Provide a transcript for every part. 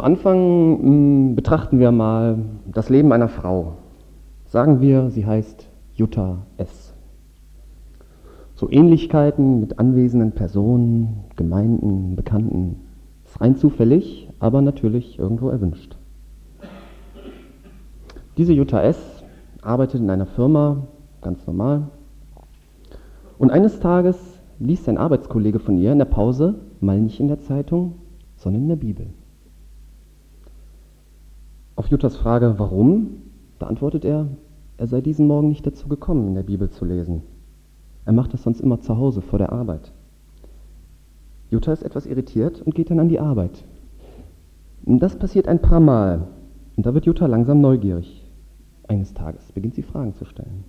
Zu Anfang mh, betrachten wir mal das Leben einer Frau. Sagen wir, sie heißt Jutta S. So Ähnlichkeiten mit anwesenden Personen, Gemeinden, Bekannten. Ist rein zufällig, aber natürlich irgendwo erwünscht. Diese Jutta S. arbeitet in einer Firma, ganz normal. Und eines Tages liest ein Arbeitskollege von ihr in der Pause, mal nicht in der Zeitung, sondern in der Bibel. Auf Juttas Frage, warum, beantwortet er, er sei diesen Morgen nicht dazu gekommen, in der Bibel zu lesen. Er macht das sonst immer zu Hause vor der Arbeit. Jutta ist etwas irritiert und geht dann an die Arbeit. Das passiert ein paar Mal und da wird Jutta langsam neugierig. Eines Tages beginnt sie Fragen zu stellen.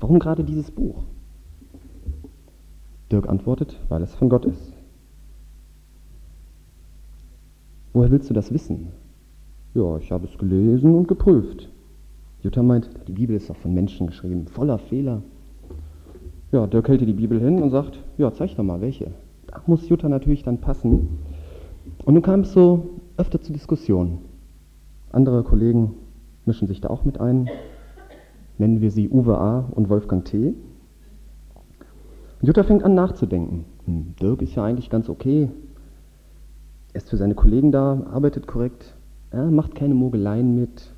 Warum gerade dieses Buch? Dirk antwortet, weil es von Gott ist. Woher willst du das wissen? Ja, ich habe es gelesen und geprüft. Jutta meint, die Bibel ist doch von Menschen geschrieben, voller Fehler. Ja, Dirk hält ihr die Bibel hin und sagt, ja, zeig doch mal welche. Da muss Jutta natürlich dann passen. Und nun kam es so öfter zu Diskussionen. Andere Kollegen mischen sich da auch mit ein. Nennen wir sie Uwe A. und Wolfgang T. Und Jutta fängt an nachzudenken. Hm, Dirk ist ja eigentlich ganz okay. Er ist für seine Kollegen da, arbeitet korrekt, ja, macht keine Mogeleien mit,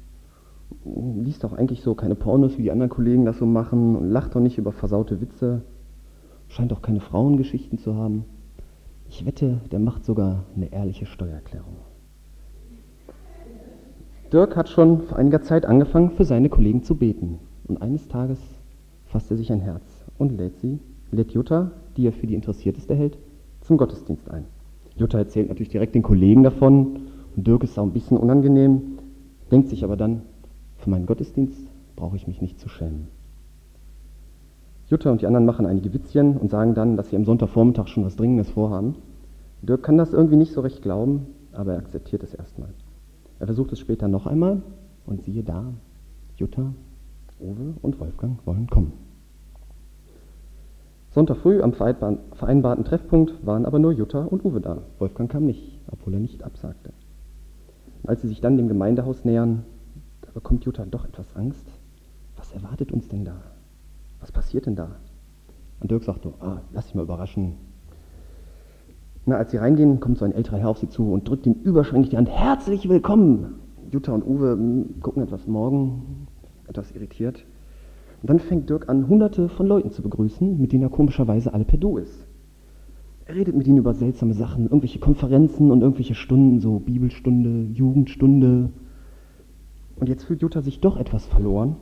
liest auch eigentlich so keine Pornos, wie die anderen Kollegen das so machen und lacht auch nicht über versaute Witze, scheint auch keine Frauengeschichten zu haben. Ich wette, der macht sogar eine ehrliche Steuererklärung. Dirk hat schon vor einiger Zeit angefangen, für seine Kollegen zu beten. Und eines Tages fasst er sich ein Herz und lädt sie, lädt Jutta, die er für die Interessierteste hält, zum Gottesdienst ein. Jutta erzählt natürlich direkt den Kollegen davon Dirk ist auch ein bisschen unangenehm, denkt sich aber dann, für meinen Gottesdienst brauche ich mich nicht zu schämen. Jutta und die anderen machen einige Witzchen und sagen dann, dass sie am Sonntagvormittag schon was Dringendes vorhaben. Dirk kann das irgendwie nicht so recht glauben, aber er akzeptiert es erstmal. Er versucht es später noch einmal und siehe da, Jutta, Uwe und Wolfgang wollen kommen. Sonntag früh am vereinbarten Treffpunkt waren aber nur Jutta und Uwe da. Wolfgang kam nicht, obwohl er nicht absagte. Als sie sich dann dem Gemeindehaus nähern, da bekommt Jutta doch etwas Angst. Was erwartet uns denn da? Was passiert denn da? Und Dirk sagt nur, ah, lass dich mal überraschen. Na, als sie reingehen, kommt so ein älterer Herr auf sie zu und drückt ihm überschwänglich die Hand. Herzlich willkommen! Jutta und Uwe hm, gucken etwas morgen, etwas irritiert. Und dann fängt Dirk an, hunderte von Leuten zu begrüßen, mit denen er komischerweise alle per Du ist. Er redet mit ihnen über seltsame Sachen, irgendwelche Konferenzen und irgendwelche Stunden, so Bibelstunde, Jugendstunde. Und jetzt fühlt Jutta sich doch etwas verloren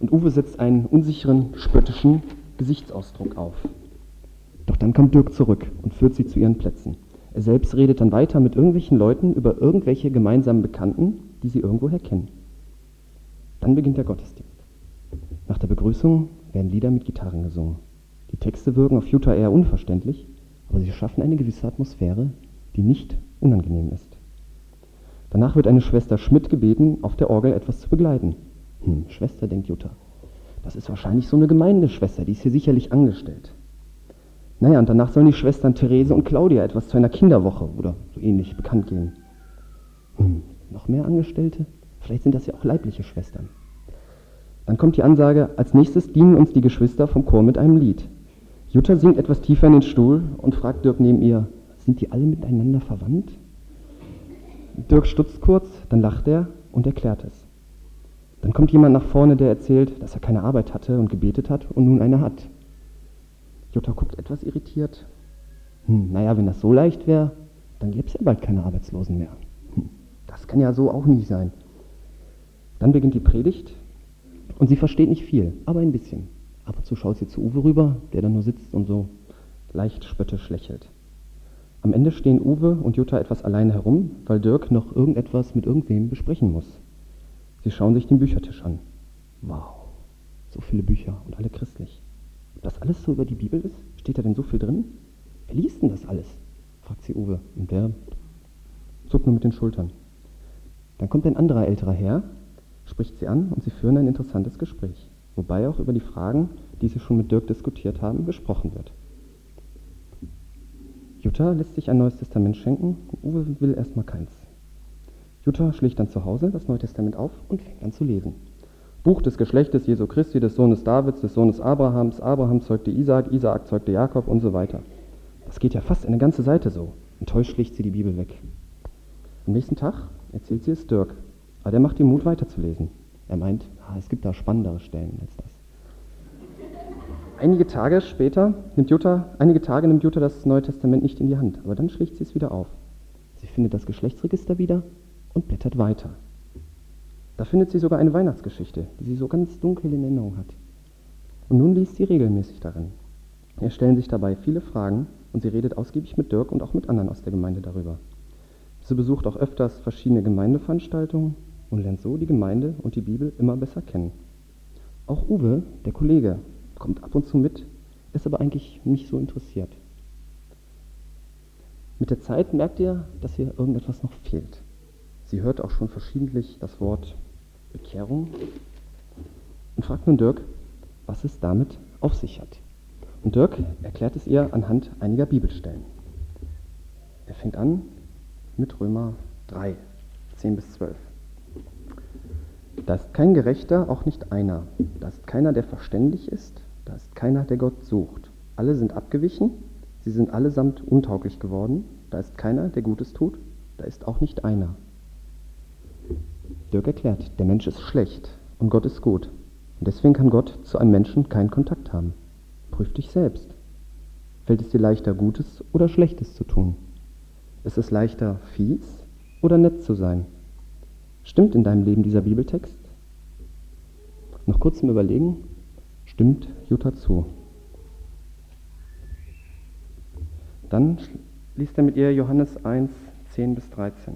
und Uwe setzt einen unsicheren, spöttischen Gesichtsausdruck auf. Doch dann kommt Dirk zurück und führt sie zu ihren Plätzen. Er selbst redet dann weiter mit irgendwelchen Leuten über irgendwelche gemeinsamen Bekannten, die sie irgendwoher kennen. Dann beginnt der Gottesdienst. Nach der Begrüßung werden Lieder mit Gitarren gesungen. Die Texte wirken auf Jutta eher unverständlich, aber sie schaffen eine gewisse Atmosphäre, die nicht unangenehm ist. Danach wird eine Schwester Schmidt gebeten, auf der Orgel etwas zu begleiten. Hm, Schwester, denkt Jutta. Das ist wahrscheinlich so eine Gemeindeschwester, die ist hier sicherlich angestellt. Naja, und danach sollen die Schwestern Therese und Claudia etwas zu einer Kinderwoche oder so ähnlich bekannt geben. Hm, noch mehr Angestellte? Vielleicht sind das ja auch leibliche Schwestern. Dann kommt die Ansage, als nächstes dienen uns die Geschwister vom Chor mit einem Lied. Jutta sinkt etwas tiefer in den Stuhl und fragt Dirk neben ihr, sind die alle miteinander verwandt? Dirk stutzt kurz, dann lacht er und erklärt es. Dann kommt jemand nach vorne, der erzählt, dass er keine Arbeit hatte und gebetet hat und nun eine hat. Jutta guckt etwas irritiert. Hm, naja, wenn das so leicht wäre, dann gäbe es ja bald keine Arbeitslosen mehr. Hm, das kann ja so auch nicht sein. Dann beginnt die Predigt und sie versteht nicht viel, aber ein bisschen. Ab und zu schaut sie zu Uwe rüber, der da nur sitzt und so leicht spöttisch lächelt. Am Ende stehen Uwe und Jutta etwas alleine herum, weil Dirk noch irgendetwas mit irgendwem besprechen muss. Sie schauen sich den Büchertisch an. Wow, so viele Bücher und alle christlich. Ob das alles so über die Bibel ist? Steht da denn so viel drin? Wer liest denn das alles? fragt sie Uwe. Und der zuckt nur mit den Schultern. Dann kommt ein anderer älterer Herr, spricht sie an und sie führen ein interessantes Gespräch, wobei auch über die Fragen, die sie schon mit Dirk diskutiert haben, gesprochen wird. Jutta lässt sich ein neues Testament schenken, Uwe will erstmal keins. Jutta schlägt dann zu Hause das Neue Testament auf und fängt an zu lesen. Buch des Geschlechtes Jesu Christi, des Sohnes Davids, des Sohnes Abrahams. Abraham zeugte Isaak, Isaak zeugte Jakob und so weiter. Das geht ja fast eine ganze Seite so. Enttäuscht schlägt sie die Bibel weg. Am nächsten Tag erzählt sie es Dirk, aber der macht ihm Mut weiterzulesen. Er meint, ah, es gibt da spannendere Stellen als das. Einige Tage später nimmt Jutta, einige Tage nimmt Jutta das Neue Testament nicht in die Hand, aber dann schlägt sie es wieder auf. Sie findet das Geschlechtsregister wieder und blättert weiter. Da findet sie sogar eine Weihnachtsgeschichte, die sie so ganz dunkel in Erinnerung hat. Und nun liest sie regelmäßig darin. Es stellen sich dabei viele Fragen und sie redet ausgiebig mit Dirk und auch mit anderen aus der Gemeinde darüber. Sie besucht auch öfters verschiedene Gemeindeveranstaltungen und lernt so die Gemeinde und die Bibel immer besser kennen. Auch Uwe, der Kollege, kommt ab und zu mit, ist aber eigentlich nicht so interessiert. Mit der Zeit merkt ihr, dass ihr irgendetwas noch fehlt. Sie hört auch schon verschiedentlich das Wort Bekehrung und fragt nun Dirk, was es damit auf sich hat. Und Dirk erklärt es ihr anhand einiger Bibelstellen. Er fängt an mit Römer 3, 10 bis 12. Da ist kein Gerechter, auch nicht einer. Da ist keiner, der verständig ist. Da ist keiner, der Gott sucht. Alle sind abgewichen. Sie sind allesamt untauglich geworden. Da ist keiner, der Gutes tut. Da ist auch nicht einer. Dirk erklärt, der Mensch ist schlecht und Gott ist gut. Und deswegen kann Gott zu einem Menschen keinen Kontakt haben. Prüf dich selbst. Fällt es dir leichter, Gutes oder Schlechtes zu tun? Ist es leichter, fies oder nett zu sein? Stimmt in deinem Leben dieser Bibeltext? Noch kurz zum Überlegen, stimmt Jutta zu. Dann liest er mit ihr Johannes 1, 10 bis 13.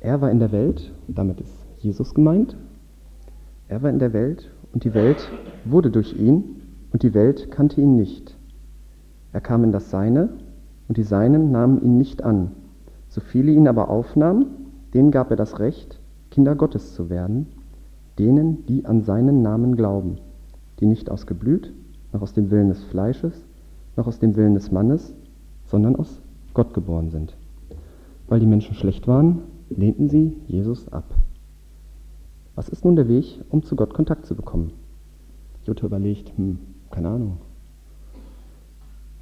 Er war in der Welt, damit ist Jesus gemeint. Er war in der Welt und die Welt wurde durch ihn und die Welt kannte ihn nicht. Er kam in das Seine, und die Seinen nahmen ihn nicht an. So viele ihn aber aufnahmen, denen gab er das Recht, Kinder Gottes zu werden, denen, die an seinen Namen glauben, die nicht aus Geblüt, noch aus dem Willen des Fleisches, noch aus dem Willen des Mannes, sondern aus Gott geboren sind. Weil die Menschen schlecht waren, lehnten sie Jesus ab. Was ist nun der Weg, um zu Gott Kontakt zu bekommen? Jutta überlegt, hm, keine Ahnung,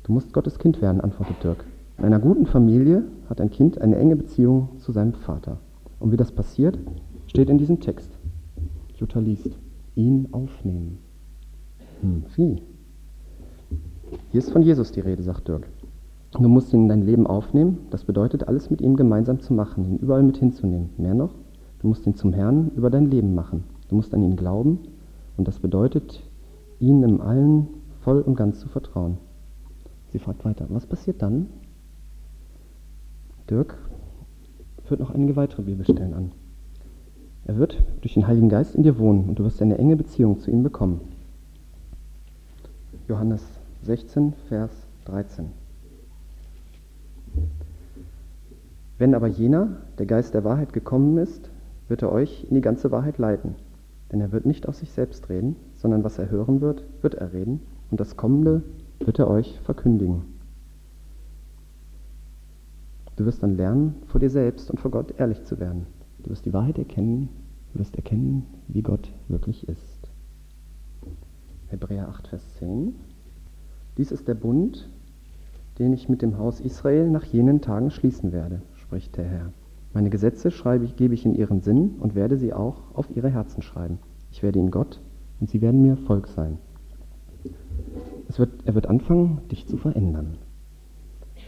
Du musst Gottes Kind werden, antwortet Dirk. In einer guten Familie hat ein Kind eine enge Beziehung zu seinem Vater. Und wie das passiert, steht in diesem Text. Jutta liest, ihn aufnehmen. Hm, wie? Hier ist von Jesus die Rede, sagt Dirk. Du musst ihn in dein Leben aufnehmen. Das bedeutet, alles mit ihm gemeinsam zu machen, ihn überall mit hinzunehmen. Mehr noch, du musst ihn zum Herrn über dein Leben machen. Du musst an ihn glauben und das bedeutet, ihn im Allen voll und ganz zu vertrauen. Sie fragt weiter, was passiert dann? Dirk führt noch einige weitere Bibelstellen an. Er wird durch den Heiligen Geist in dir wohnen und du wirst eine enge Beziehung zu ihm bekommen. Johannes 16, Vers 13. Wenn aber jener, der Geist der Wahrheit gekommen ist, wird er euch in die ganze Wahrheit leiten. Denn er wird nicht aus sich selbst reden, sondern was er hören wird, wird er reden, und das Kommende wird er euch verkündigen. Du wirst dann lernen, vor dir selbst und vor Gott ehrlich zu werden. Du wirst die Wahrheit erkennen, du wirst erkennen, wie Gott wirklich ist. Hebräer 8, Vers 10. Dies ist der Bund, den ich mit dem Haus Israel nach jenen Tagen schließen werde, spricht der Herr. Meine Gesetze schreibe ich, gebe ich in ihren Sinn und werde sie auch auf ihre Herzen schreiben. Ich werde ihnen Gott und sie werden mir Volk sein. Wird, er wird anfangen, dich zu verändern.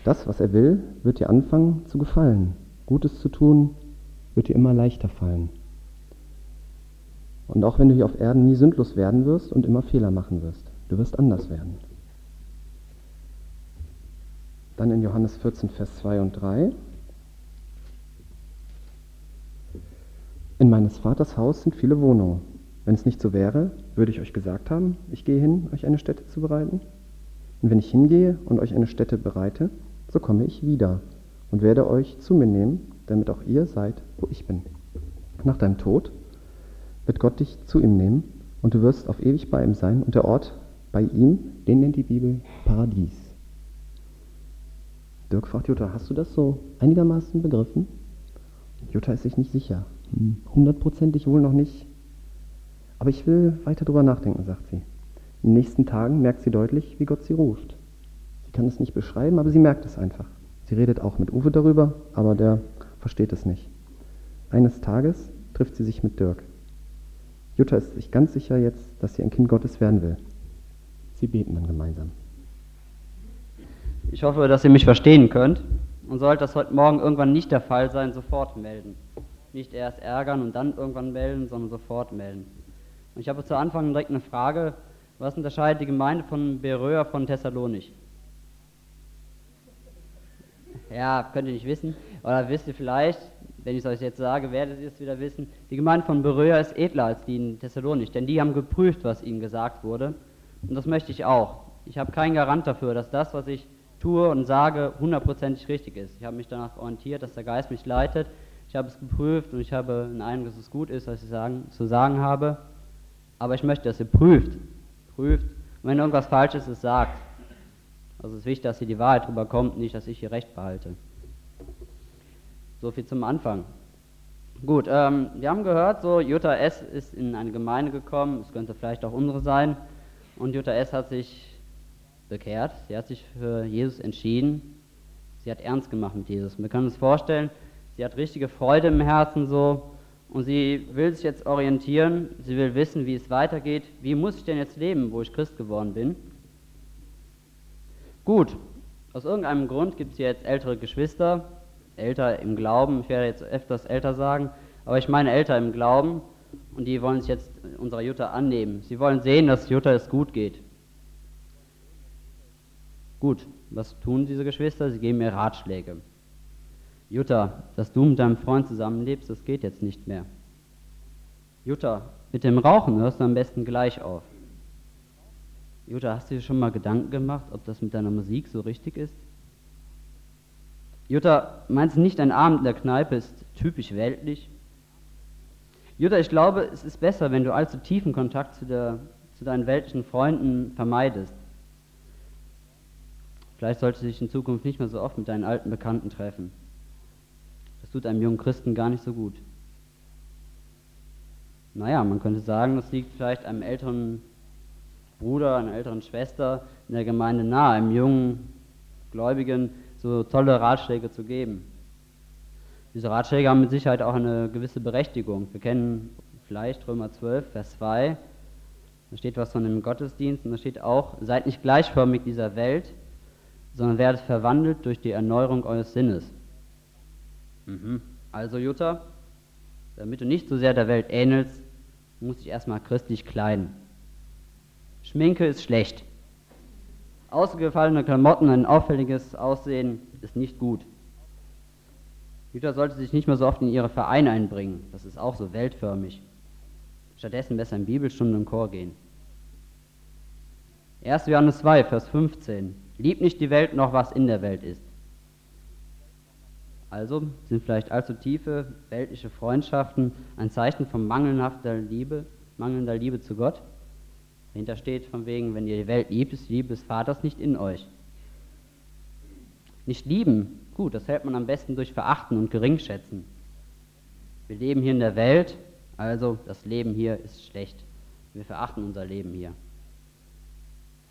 Das, was er will, wird dir anfangen zu gefallen. Gutes zu tun, wird dir immer leichter fallen. Und auch wenn du hier auf Erden nie sündlos werden wirst und immer Fehler machen wirst, du wirst anders werden. Dann in Johannes 14, Vers 2 und 3. In meines Vaters Haus sind viele Wohnungen. Wenn es nicht so wäre, würde ich euch gesagt haben, ich gehe hin, euch eine Stätte zu bereiten? Und wenn ich hingehe und euch eine Stätte bereite, so komme ich wieder und werde euch zu mir nehmen, damit auch ihr seid, wo ich bin. Nach deinem Tod wird Gott dich zu ihm nehmen und du wirst auf ewig bei ihm sein und der Ort bei ihm, den nennt die Bibel Paradies. Dirk fragt Jutta, hast du das so einigermaßen begriffen? Jutta ist sich nicht sicher. Hm, hundertprozentig wohl noch nicht. Aber ich will weiter drüber nachdenken, sagt sie. In den nächsten Tagen merkt sie deutlich, wie Gott sie ruft. Sie kann es nicht beschreiben, aber sie merkt es einfach. Sie redet auch mit Uwe darüber, aber der versteht es nicht. Eines Tages trifft sie sich mit Dirk. Jutta ist sich ganz sicher jetzt, dass sie ein Kind Gottes werden will. Sie beten dann gemeinsam. Ich hoffe, dass ihr mich verstehen könnt. Und sollte das heute Morgen irgendwann nicht der Fall sein, sofort melden. Nicht erst ärgern und dann irgendwann melden, sondern sofort melden. Und ich habe zu Anfang direkt eine Frage. Was unterscheidet die Gemeinde von Beröa von Thessalonich? Ja, könnt ihr nicht wissen. Oder wisst ihr vielleicht, wenn ich es euch jetzt sage, werdet ihr es wieder wissen. Die Gemeinde von Beröa ist edler als die in Thessalonich, denn die haben geprüft, was ihnen gesagt wurde. Und das möchte ich auch. Ich habe keinen Garant dafür, dass das, was ich tue und sage, hundertprozentig richtig ist. Ich habe mich danach orientiert, dass der Geist mich leitet. Ich habe es geprüft und ich habe einen Eindruck, dass es gut ist, was ich sagen, zu sagen habe. Aber ich möchte, dass ihr prüft. Prüft. Und wenn irgendwas falsch ist, es sagt. Also es ist wichtig, dass hier die Wahrheit drüber kommt, nicht, dass ich hier Recht behalte. So viel zum Anfang. Gut, ähm, wir haben gehört, so Jutta S. ist in eine Gemeinde gekommen, es könnte vielleicht auch unsere sein, und Jutta S. hat sich bekehrt, sie hat sich für Jesus entschieden, sie hat ernst gemacht mit Jesus. Wir können uns vorstellen, sie hat richtige Freude im Herzen so und sie will sich jetzt orientieren, sie will wissen, wie es weitergeht, wie muss ich denn jetzt leben, wo ich Christ geworden bin. Gut, aus irgendeinem Grund gibt es jetzt ältere Geschwister, älter im Glauben, ich werde jetzt öfters älter sagen, aber ich meine älter im Glauben und die wollen sich jetzt unserer Jutta annehmen. Sie wollen sehen, dass Jutta es gut geht. Gut, was tun diese Geschwister? Sie geben mir Ratschläge. Jutta, dass du mit deinem Freund zusammenlebst, das geht jetzt nicht mehr. Jutta, mit dem Rauchen hörst du am besten gleich auf. Jutta, hast du dir schon mal Gedanken gemacht, ob das mit deiner Musik so richtig ist? Jutta, meinst du nicht, ein Abend in der Kneipe ist typisch weltlich? Jutta, ich glaube, es ist besser, wenn du allzu tiefen Kontakt zu, der, zu deinen weltlichen Freunden vermeidest. Vielleicht solltest du dich in Zukunft nicht mehr so oft mit deinen alten Bekannten treffen. Das tut einem jungen Christen gar nicht so gut. Naja, man könnte sagen, das liegt vielleicht einem älteren Bruder, einer älteren Schwester in der Gemeinde nahe, einem jungen Gläubigen so tolle Ratschläge zu geben. Diese Ratschläge haben mit Sicherheit auch eine gewisse Berechtigung. Wir kennen vielleicht Römer 12, Vers 2. Da steht was von dem Gottesdienst und da steht auch, seid nicht gleichförmig dieser Welt, sondern werdet verwandelt durch die Erneuerung eures Sinnes. Mhm. Also Jutta, damit du nicht so sehr der Welt ähnelst, musst du dich erstmal christlich kleiden. Schminke ist schlecht. Ausgefallene Klamotten, ein auffälliges Aussehen ist nicht gut. Jutta sollte sich nicht mehr so oft in ihre Vereine einbringen, das ist auch so weltförmig. Stattdessen besser in Bibelstunden und Chor gehen. 1. Johannes 2, Vers 15. Lieb nicht die Welt noch, was in der Welt ist. Also sind vielleicht allzu tiefe weltliche Freundschaften ein Zeichen von mangelhafter Liebe, mangelnder Liebe zu Gott? Dahinter steht von wegen, wenn ihr die Welt liebt, ist die Liebe des Vaters nicht in euch. Nicht lieben, gut, das hält man am besten durch Verachten und Geringschätzen. Wir leben hier in der Welt, also das Leben hier ist schlecht. Wir verachten unser Leben hier.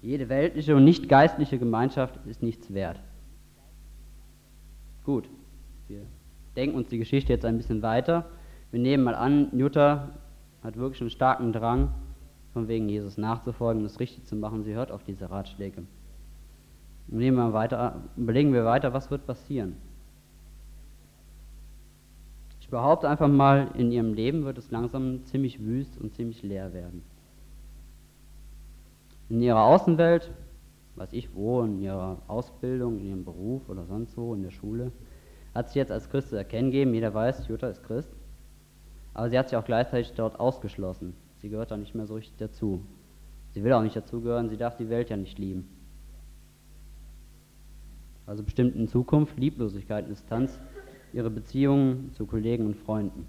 Jede weltliche und nicht geistliche Gemeinschaft ist nichts wert. Gut, wir denken uns die Geschichte jetzt ein bisschen weiter. Wir nehmen mal an, Jutta hat wirklich einen starken Drang, von wegen Jesus nachzufolgen es richtig zu machen. Sie hört auf diese Ratschläge. Nehmen wir weiter, überlegen wir weiter, was wird passieren. Ich behaupte einfach mal, in ihrem Leben wird es langsam ziemlich wüst und ziemlich leer werden. In ihrer Außenwelt, weiß ich wo, in ihrer Ausbildung, in ihrem Beruf oder sonst wo, in der Schule, hat sie jetzt als Christ zu erkennen gegeben. Jeder weiß, Jutta ist Christ. Aber sie hat sich auch gleichzeitig dort ausgeschlossen. Sie gehört da nicht mehr so richtig dazu. Sie will auch nicht dazugehören, sie darf die Welt ja nicht lieben. Also bestimmt in Zukunft Lieblosigkeit Distanz ihre Beziehungen zu Kollegen und Freunden.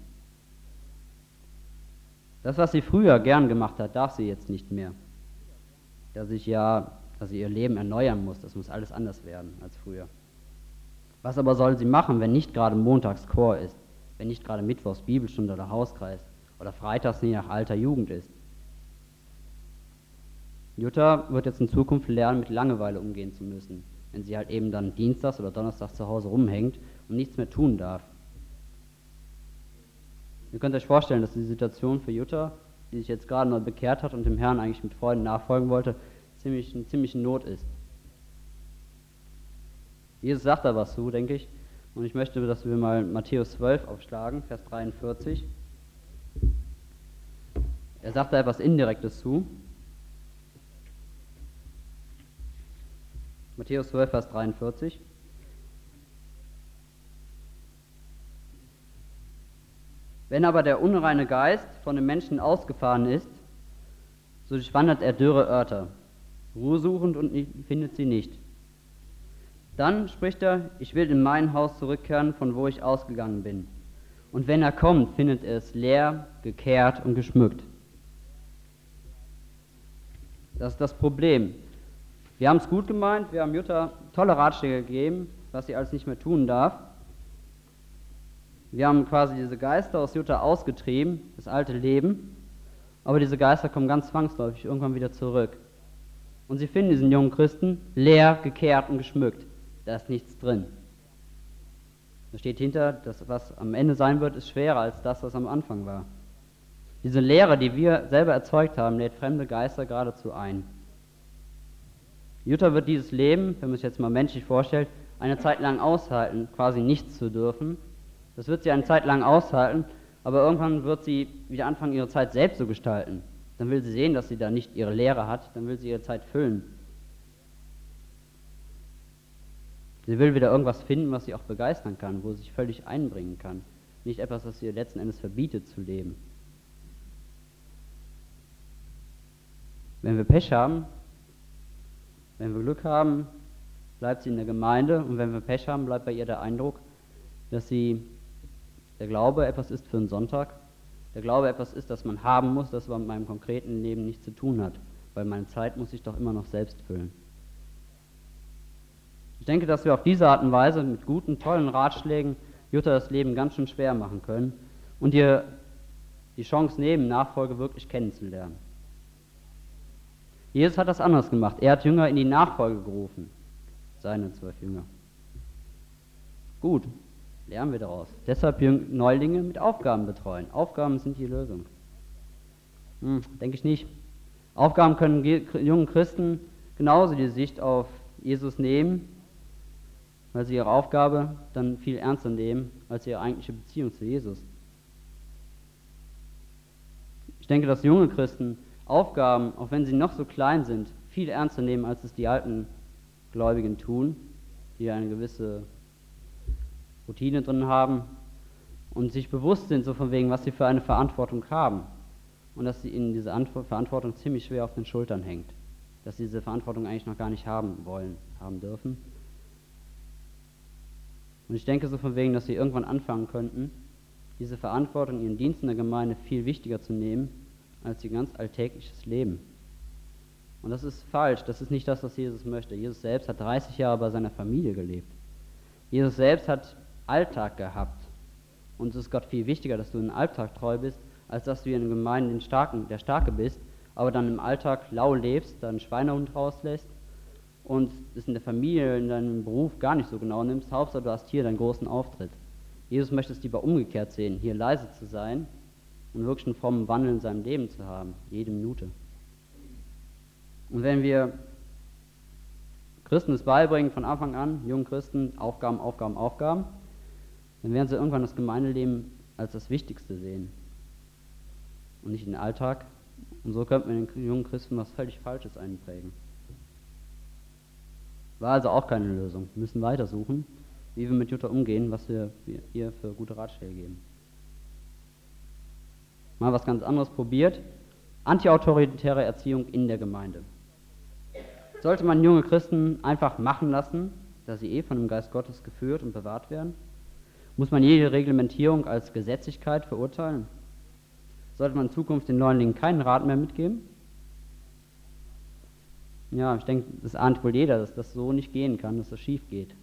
Das, was sie früher gern gemacht hat, darf sie jetzt nicht mehr. Dass ich ja, dass sie ihr Leben erneuern muss, das muss alles anders werden als früher. Was aber soll sie machen, wenn nicht gerade montags Chor ist, wenn nicht gerade mittwochs Bibelstunde oder Hauskreis oder freitags je nach alter Jugend ist? Jutta wird jetzt in Zukunft lernen, mit Langeweile umgehen zu müssen, wenn sie halt eben dann dienstags oder donnerstags zu Hause rumhängt und nichts mehr tun darf. Ihr könnt euch vorstellen, dass die Situation für Jutta, die sich jetzt gerade neu bekehrt hat und dem Herrn eigentlich mit Freuden nachfolgen wollte, ziemlich, eine ziemliche Not ist. Jesus sagt da was zu, denke ich. Und ich möchte, dass wir mal Matthäus 12 aufschlagen, Vers 43. Er sagt da etwas Indirektes zu. Matthäus 12, Vers 43. Wenn aber der unreine Geist von dem Menschen ausgefahren ist, so durchwandert er dürre Örter, Ruhe suchend und findet sie nicht. Dann spricht er, ich will in mein Haus zurückkehren, von wo ich ausgegangen bin. Und wenn er kommt, findet er es leer, gekehrt und geschmückt. Das ist das Problem. Wir haben es gut gemeint, wir haben Jutta tolle Ratschläge gegeben, was sie alles nicht mehr tun darf. Wir haben quasi diese Geister aus Jutta ausgetrieben, das alte Leben, aber diese Geister kommen ganz zwangsläufig irgendwann wieder zurück. Und sie finden diesen jungen Christen leer, gekehrt und geschmückt. Da ist nichts drin. Da steht hinter, das, was am Ende sein wird, ist schwerer als das, was am Anfang war. Diese Lehre, die wir selber erzeugt haben, lädt fremde Geister geradezu ein. Jutta wird dieses Leben, wenn man sich jetzt mal menschlich vorstellt, eine Zeit lang aushalten, quasi nichts zu dürfen, das wird sie eine Zeit lang aushalten, aber irgendwann wird sie wieder anfangen, ihre Zeit selbst zu gestalten. Dann will sie sehen, dass sie da nicht ihre Lehre hat, dann will sie ihre Zeit füllen. Sie will wieder irgendwas finden, was sie auch begeistern kann, wo sie sich völlig einbringen kann. Nicht etwas, was ihr letzten Endes verbietet zu leben. Wenn wir Pech haben, wenn wir Glück haben, bleibt sie in der Gemeinde und wenn wir Pech haben, bleibt bei ihr der Eindruck, dass sie der Glaube etwas ist für einen Sonntag. Der Glaube etwas ist, das man haben muss, das aber mit meinem konkreten Leben nichts zu tun hat, weil meine Zeit muss ich doch immer noch selbst füllen. Ich denke, dass wir auf diese Art und Weise mit guten, tollen Ratschlägen Jutta das Leben ganz schön schwer machen können und ihr die Chance nehmen, Nachfolge wirklich kennenzulernen. Jesus hat das anders gemacht. Er hat Jünger in die Nachfolge gerufen, seine zwölf Jünger. Gut, lernen wir daraus. Deshalb Neulinge mit Aufgaben betreuen. Aufgaben sind die Lösung. Hm, denke ich nicht. Aufgaben können jungen Christen genauso die Sicht auf Jesus nehmen, weil sie ihre Aufgabe dann viel ernster nehmen als ihre eigentliche Beziehung zu Jesus. Ich denke, dass junge Christen Aufgaben, auch wenn sie noch so klein sind, viel ernster nehmen, als es die alten Gläubigen tun, die eine gewisse Routine drin haben und sich bewusst sind, so von wegen, was sie für eine Verantwortung haben. Und dass sie ihnen diese Antwort, Verantwortung ziemlich schwer auf den Schultern hängt. Dass sie diese Verantwortung eigentlich noch gar nicht haben wollen, haben dürfen. Und ich denke so von wegen, dass sie irgendwann anfangen könnten, diese Verantwortung, ihren Dienst in der Gemeinde viel wichtiger zu nehmen, als ihr ganz alltägliches Leben. Und das ist falsch, das ist nicht das, was Jesus möchte. Jesus selbst hat 30 Jahre bei seiner Familie gelebt. Jesus selbst hat Alltag gehabt. Und es ist Gott viel wichtiger, dass du im Alltag treu bist, als dass du in der Gemeinde den Starken, der Starke bist, aber dann im Alltag lau lebst, dann Schweinehund rauslässt und es in der Familie, in deinem Beruf gar nicht so genau nimmst. Hauptsache, du hast hier deinen großen Auftritt. Jesus möchte es lieber umgekehrt sehen, hier leise zu sein und wirklich einen frommen Wandel in seinem Leben zu haben, jede Minute. Und wenn wir Christen es beibringen von Anfang an, jungen Christen, Aufgaben, Aufgaben, Aufgaben, dann werden sie irgendwann das Gemeindeleben als das Wichtigste sehen und nicht den Alltag. Und so könnten wir den jungen Christen was völlig Falsches einprägen. War also auch keine Lösung. Wir müssen weitersuchen, wie wir mit Jutta umgehen, was wir ihr für gute Ratschläge geben. Mal was ganz anderes probiert. Antiautoritäre Erziehung in der Gemeinde. Sollte man junge Christen einfach machen lassen, da sie eh von dem Geist Gottes geführt und bewahrt werden? Muss man jede Reglementierung als Gesetzlichkeit verurteilen? Sollte man in Zukunft den Neulingen keinen Rat mehr mitgeben? Ja, ich denke, das ahnt wohl jeder, dass das so nicht gehen kann, dass das schief geht.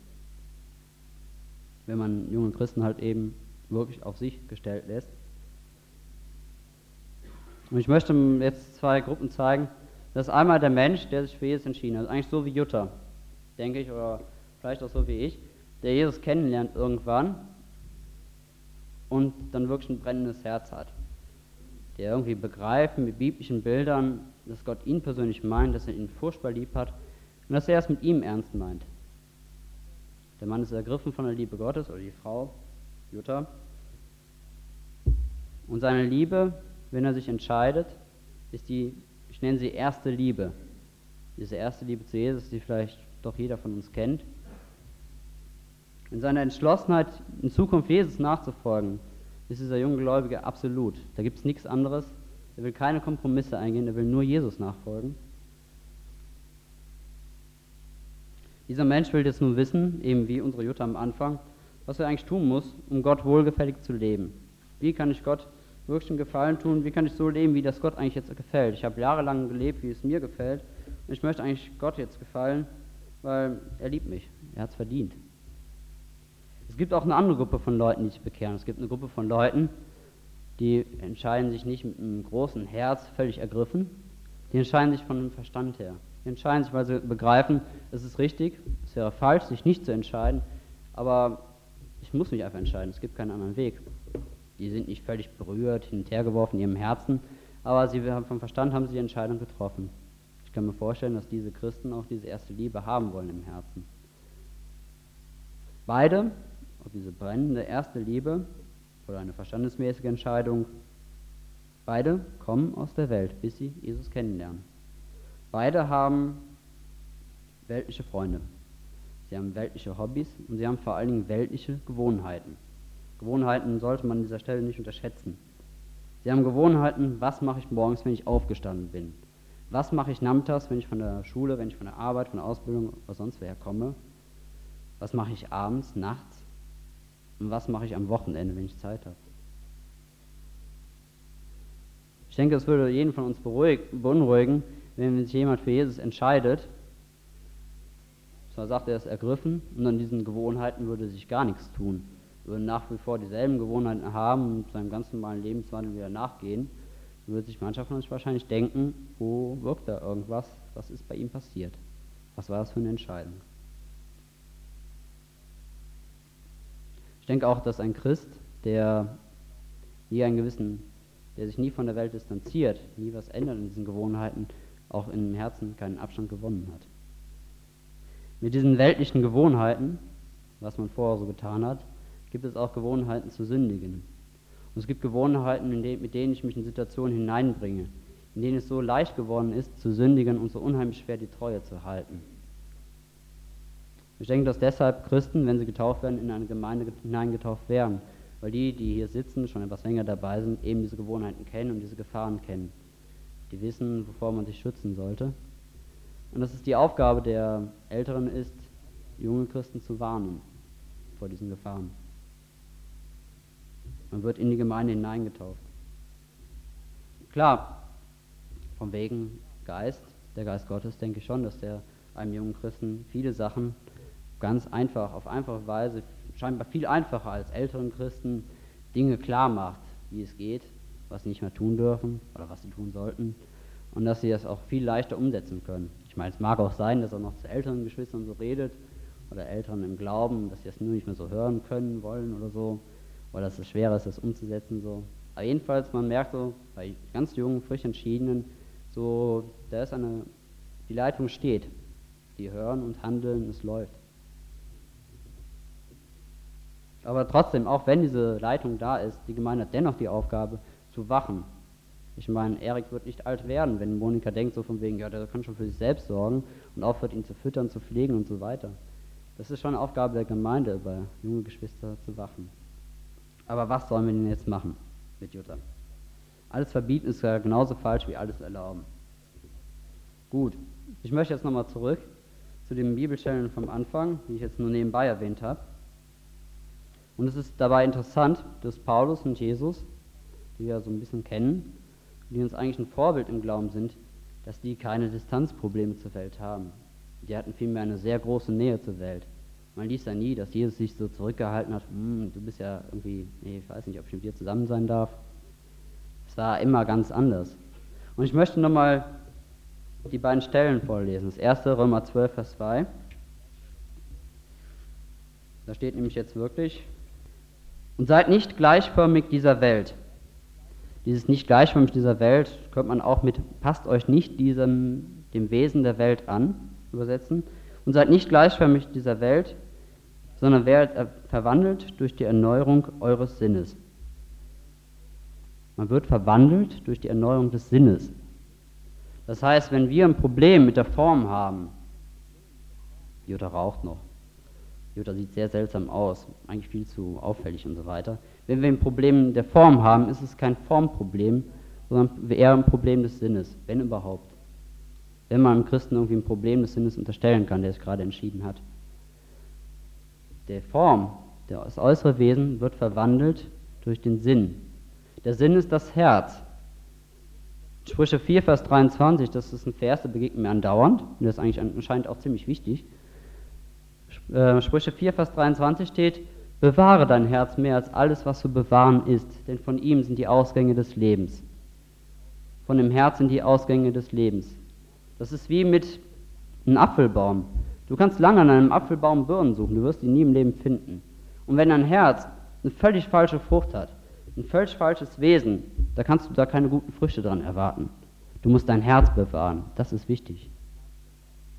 wenn man junge Christen halt eben wirklich auf sich gestellt lässt. Und ich möchte jetzt zwei Gruppen zeigen. Das ist einmal der Mensch, der sich für Jesus entschieden hat. Also eigentlich so wie Jutta, denke ich, oder vielleicht auch so wie ich, der Jesus kennenlernt irgendwann und dann wirklich ein brennendes Herz hat. Der irgendwie begreift mit biblischen Bildern, dass Gott ihn persönlich meint, dass er ihn furchtbar lieb hat und dass er es mit ihm ernst meint. Der Mann ist ergriffen von der Liebe Gottes oder die Frau, Jutta. Und seine Liebe, wenn er sich entscheidet, ist die, ich nenne sie erste Liebe. Diese erste Liebe zu Jesus, die vielleicht doch jeder von uns kennt. In seiner Entschlossenheit, in Zukunft Jesus nachzufolgen, ist dieser junge Gläubige absolut. Da gibt es nichts anderes. Er will keine Kompromisse eingehen, er will nur Jesus nachfolgen. Dieser Mensch will jetzt nun wissen, eben wie unsere Jutta am Anfang, was er eigentlich tun muss, um Gott wohlgefällig zu leben. Wie kann ich Gott wirklich einen Gefallen tun? Wie kann ich so leben, wie das Gott eigentlich jetzt gefällt? Ich habe jahrelang gelebt, wie es mir gefällt. Und ich möchte eigentlich Gott jetzt gefallen, weil er liebt mich. Er hat es verdient. Es gibt auch eine andere Gruppe von Leuten, die sich bekehren. Es gibt eine Gruppe von Leuten, die entscheiden sich nicht mit einem großen Herz völlig ergriffen, die entscheiden sich von dem Verstand her. Die entscheiden sich, weil sie begreifen, es ist richtig, es wäre falsch, sich nicht zu entscheiden, aber ich muss mich einfach entscheiden, es gibt keinen anderen Weg. Die sind nicht völlig berührt, hin und her geworfen in ihrem Herzen, aber sie haben vom Verstand haben sie die Entscheidung getroffen. Ich kann mir vorstellen, dass diese Christen auch diese erste Liebe haben wollen im Herzen. Beide, ob diese brennende erste Liebe oder eine verstandesmäßige Entscheidung, beide kommen aus der Welt, bis sie Jesus kennenlernen. Beide haben weltliche Freunde. Sie haben weltliche Hobbys und sie haben vor allen Dingen weltliche Gewohnheiten. Gewohnheiten sollte man an dieser Stelle nicht unterschätzen. Sie haben Gewohnheiten, was mache ich morgens, wenn ich aufgestanden bin? Was mache ich nachmittags, wenn ich von der Schule, wenn ich von der Arbeit, von der Ausbildung oder sonst woher komme? Was mache ich abends, nachts? Was mache ich am Wochenende, wenn ich Zeit habe? Ich denke, es würde jeden von uns beunruhigen, wenn sich jemand für Jesus entscheidet, zwar sagt er, ist ergriffen und an diesen Gewohnheiten würde sich gar nichts tun, würde nach wie vor dieselben Gewohnheiten haben und seinem ganz normalen Lebenswandel wieder nachgehen, würde sich mancher von uns wahrscheinlich denken, wo wirkt da irgendwas, was ist bei ihm passiert? Was war das für eine Entscheidung? Ich denke auch, dass ein Christ, der nie einen gewissen, der sich nie von der Welt distanziert, nie was ändert in diesen Gewohnheiten, auch im Herzen keinen Abstand gewonnen hat. Mit diesen weltlichen Gewohnheiten, was man vorher so getan hat, gibt es auch Gewohnheiten zu sündigen. Und es gibt Gewohnheiten, mit denen ich mich in Situationen hineinbringe, in denen es so leicht geworden ist, zu sündigen und so unheimlich schwer die Treue zu halten. Ich denke, dass deshalb Christen, wenn sie getauft werden, in eine Gemeinde hineingetauft werden, weil die, die hier sitzen, schon etwas länger dabei sind, eben diese Gewohnheiten kennen und diese Gefahren kennen die wissen, wovor man sich schützen sollte. Und dass es die Aufgabe der Älteren ist, junge Christen zu warnen vor diesen Gefahren. Man wird in die Gemeinde hineingetauft. Klar, vom wegen Geist, der Geist Gottes, denke ich schon, dass der einem jungen Christen viele Sachen ganz einfach, auf einfache Weise, scheinbar viel einfacher als älteren Christen, Dinge klar macht, wie es geht, was sie nicht mehr tun dürfen oder was sie tun sollten und dass sie das auch viel leichter umsetzen können. Ich meine, es mag auch sein, dass er noch zu älteren Geschwistern so redet oder Älteren im Glauben, dass sie das nur nicht mehr so hören können, wollen oder so, oder dass es schwerer ist, das umzusetzen so. Aber jedenfalls, man merkt so, bei ganz jungen, frisch entschiedenen, so, da ist eine, die Leitung steht. Die hören und handeln, es läuft. Aber trotzdem, auch wenn diese Leitung da ist, die Gemeinde hat dennoch die Aufgabe, zu wachen. Ich meine, Erik wird nicht alt werden, wenn Monika denkt so von wegen, ja, der kann schon für sich selbst sorgen und aufhört, ihn zu füttern, zu pflegen und so weiter. Das ist schon Aufgabe der Gemeinde, über junge Geschwister zu wachen. Aber was sollen wir denn jetzt machen mit Jutta? Alles verbieten ist ja genauso falsch wie alles erlauben. Gut, ich möchte jetzt nochmal zurück zu den Bibelstellen vom Anfang, die ich jetzt nur nebenbei erwähnt habe. Und es ist dabei interessant, dass Paulus und Jesus die wir so ein bisschen kennen, die uns eigentlich ein Vorbild im Glauben sind, dass die keine Distanzprobleme zur Welt haben. Die hatten vielmehr eine sehr große Nähe zur Welt. Man liest ja nie, dass Jesus sich so zurückgehalten hat, hm, du bist ja irgendwie, nee, ich weiß nicht, ob ich mit dir zusammen sein darf. Es war immer ganz anders. Und ich möchte nochmal die beiden Stellen vorlesen. Das erste, Römer 12, Vers 2. Da steht nämlich jetzt wirklich, und seid nicht gleichförmig dieser Welt. Dieses nicht gleichförmig dieser Welt könnte man auch mit passt euch nicht diesem, dem Wesen der Welt an übersetzen. Und seid nicht gleichförmig dieser Welt, sondern werdet verwandelt durch die Erneuerung eures Sinnes. Man wird verwandelt durch die Erneuerung des Sinnes. Das heißt, wenn wir ein Problem mit der Form haben, Jutta raucht noch, Jutta sieht sehr seltsam aus, eigentlich viel zu auffällig und so weiter. Wenn wir ein Problem der Form haben, ist es kein Formproblem, sondern eher ein Problem des Sinnes, wenn überhaupt. Wenn man einem Christen irgendwie ein Problem des Sinnes unterstellen kann, der es gerade entschieden hat. Der Form, das äußere Wesen wird verwandelt durch den Sinn. Der Sinn ist das Herz. Sprüche 4, Vers 23, das ist ein Vers, der begegnet mir andauernd und das ist eigentlich anscheinend auch ziemlich wichtig. Äh, Sprüche 4, Vers 23 steht, bewahre dein Herz mehr als alles, was zu bewahren ist, denn von ihm sind die Ausgänge des Lebens. Von dem Herz sind die Ausgänge des Lebens. Das ist wie mit einem Apfelbaum. Du kannst lange an einem Apfelbaum Birnen suchen, du wirst ihn nie im Leben finden. Und wenn dein Herz eine völlig falsche Frucht hat, ein völlig falsches Wesen, da kannst du da keine guten Früchte dran erwarten. Du musst dein Herz bewahren, das ist wichtig.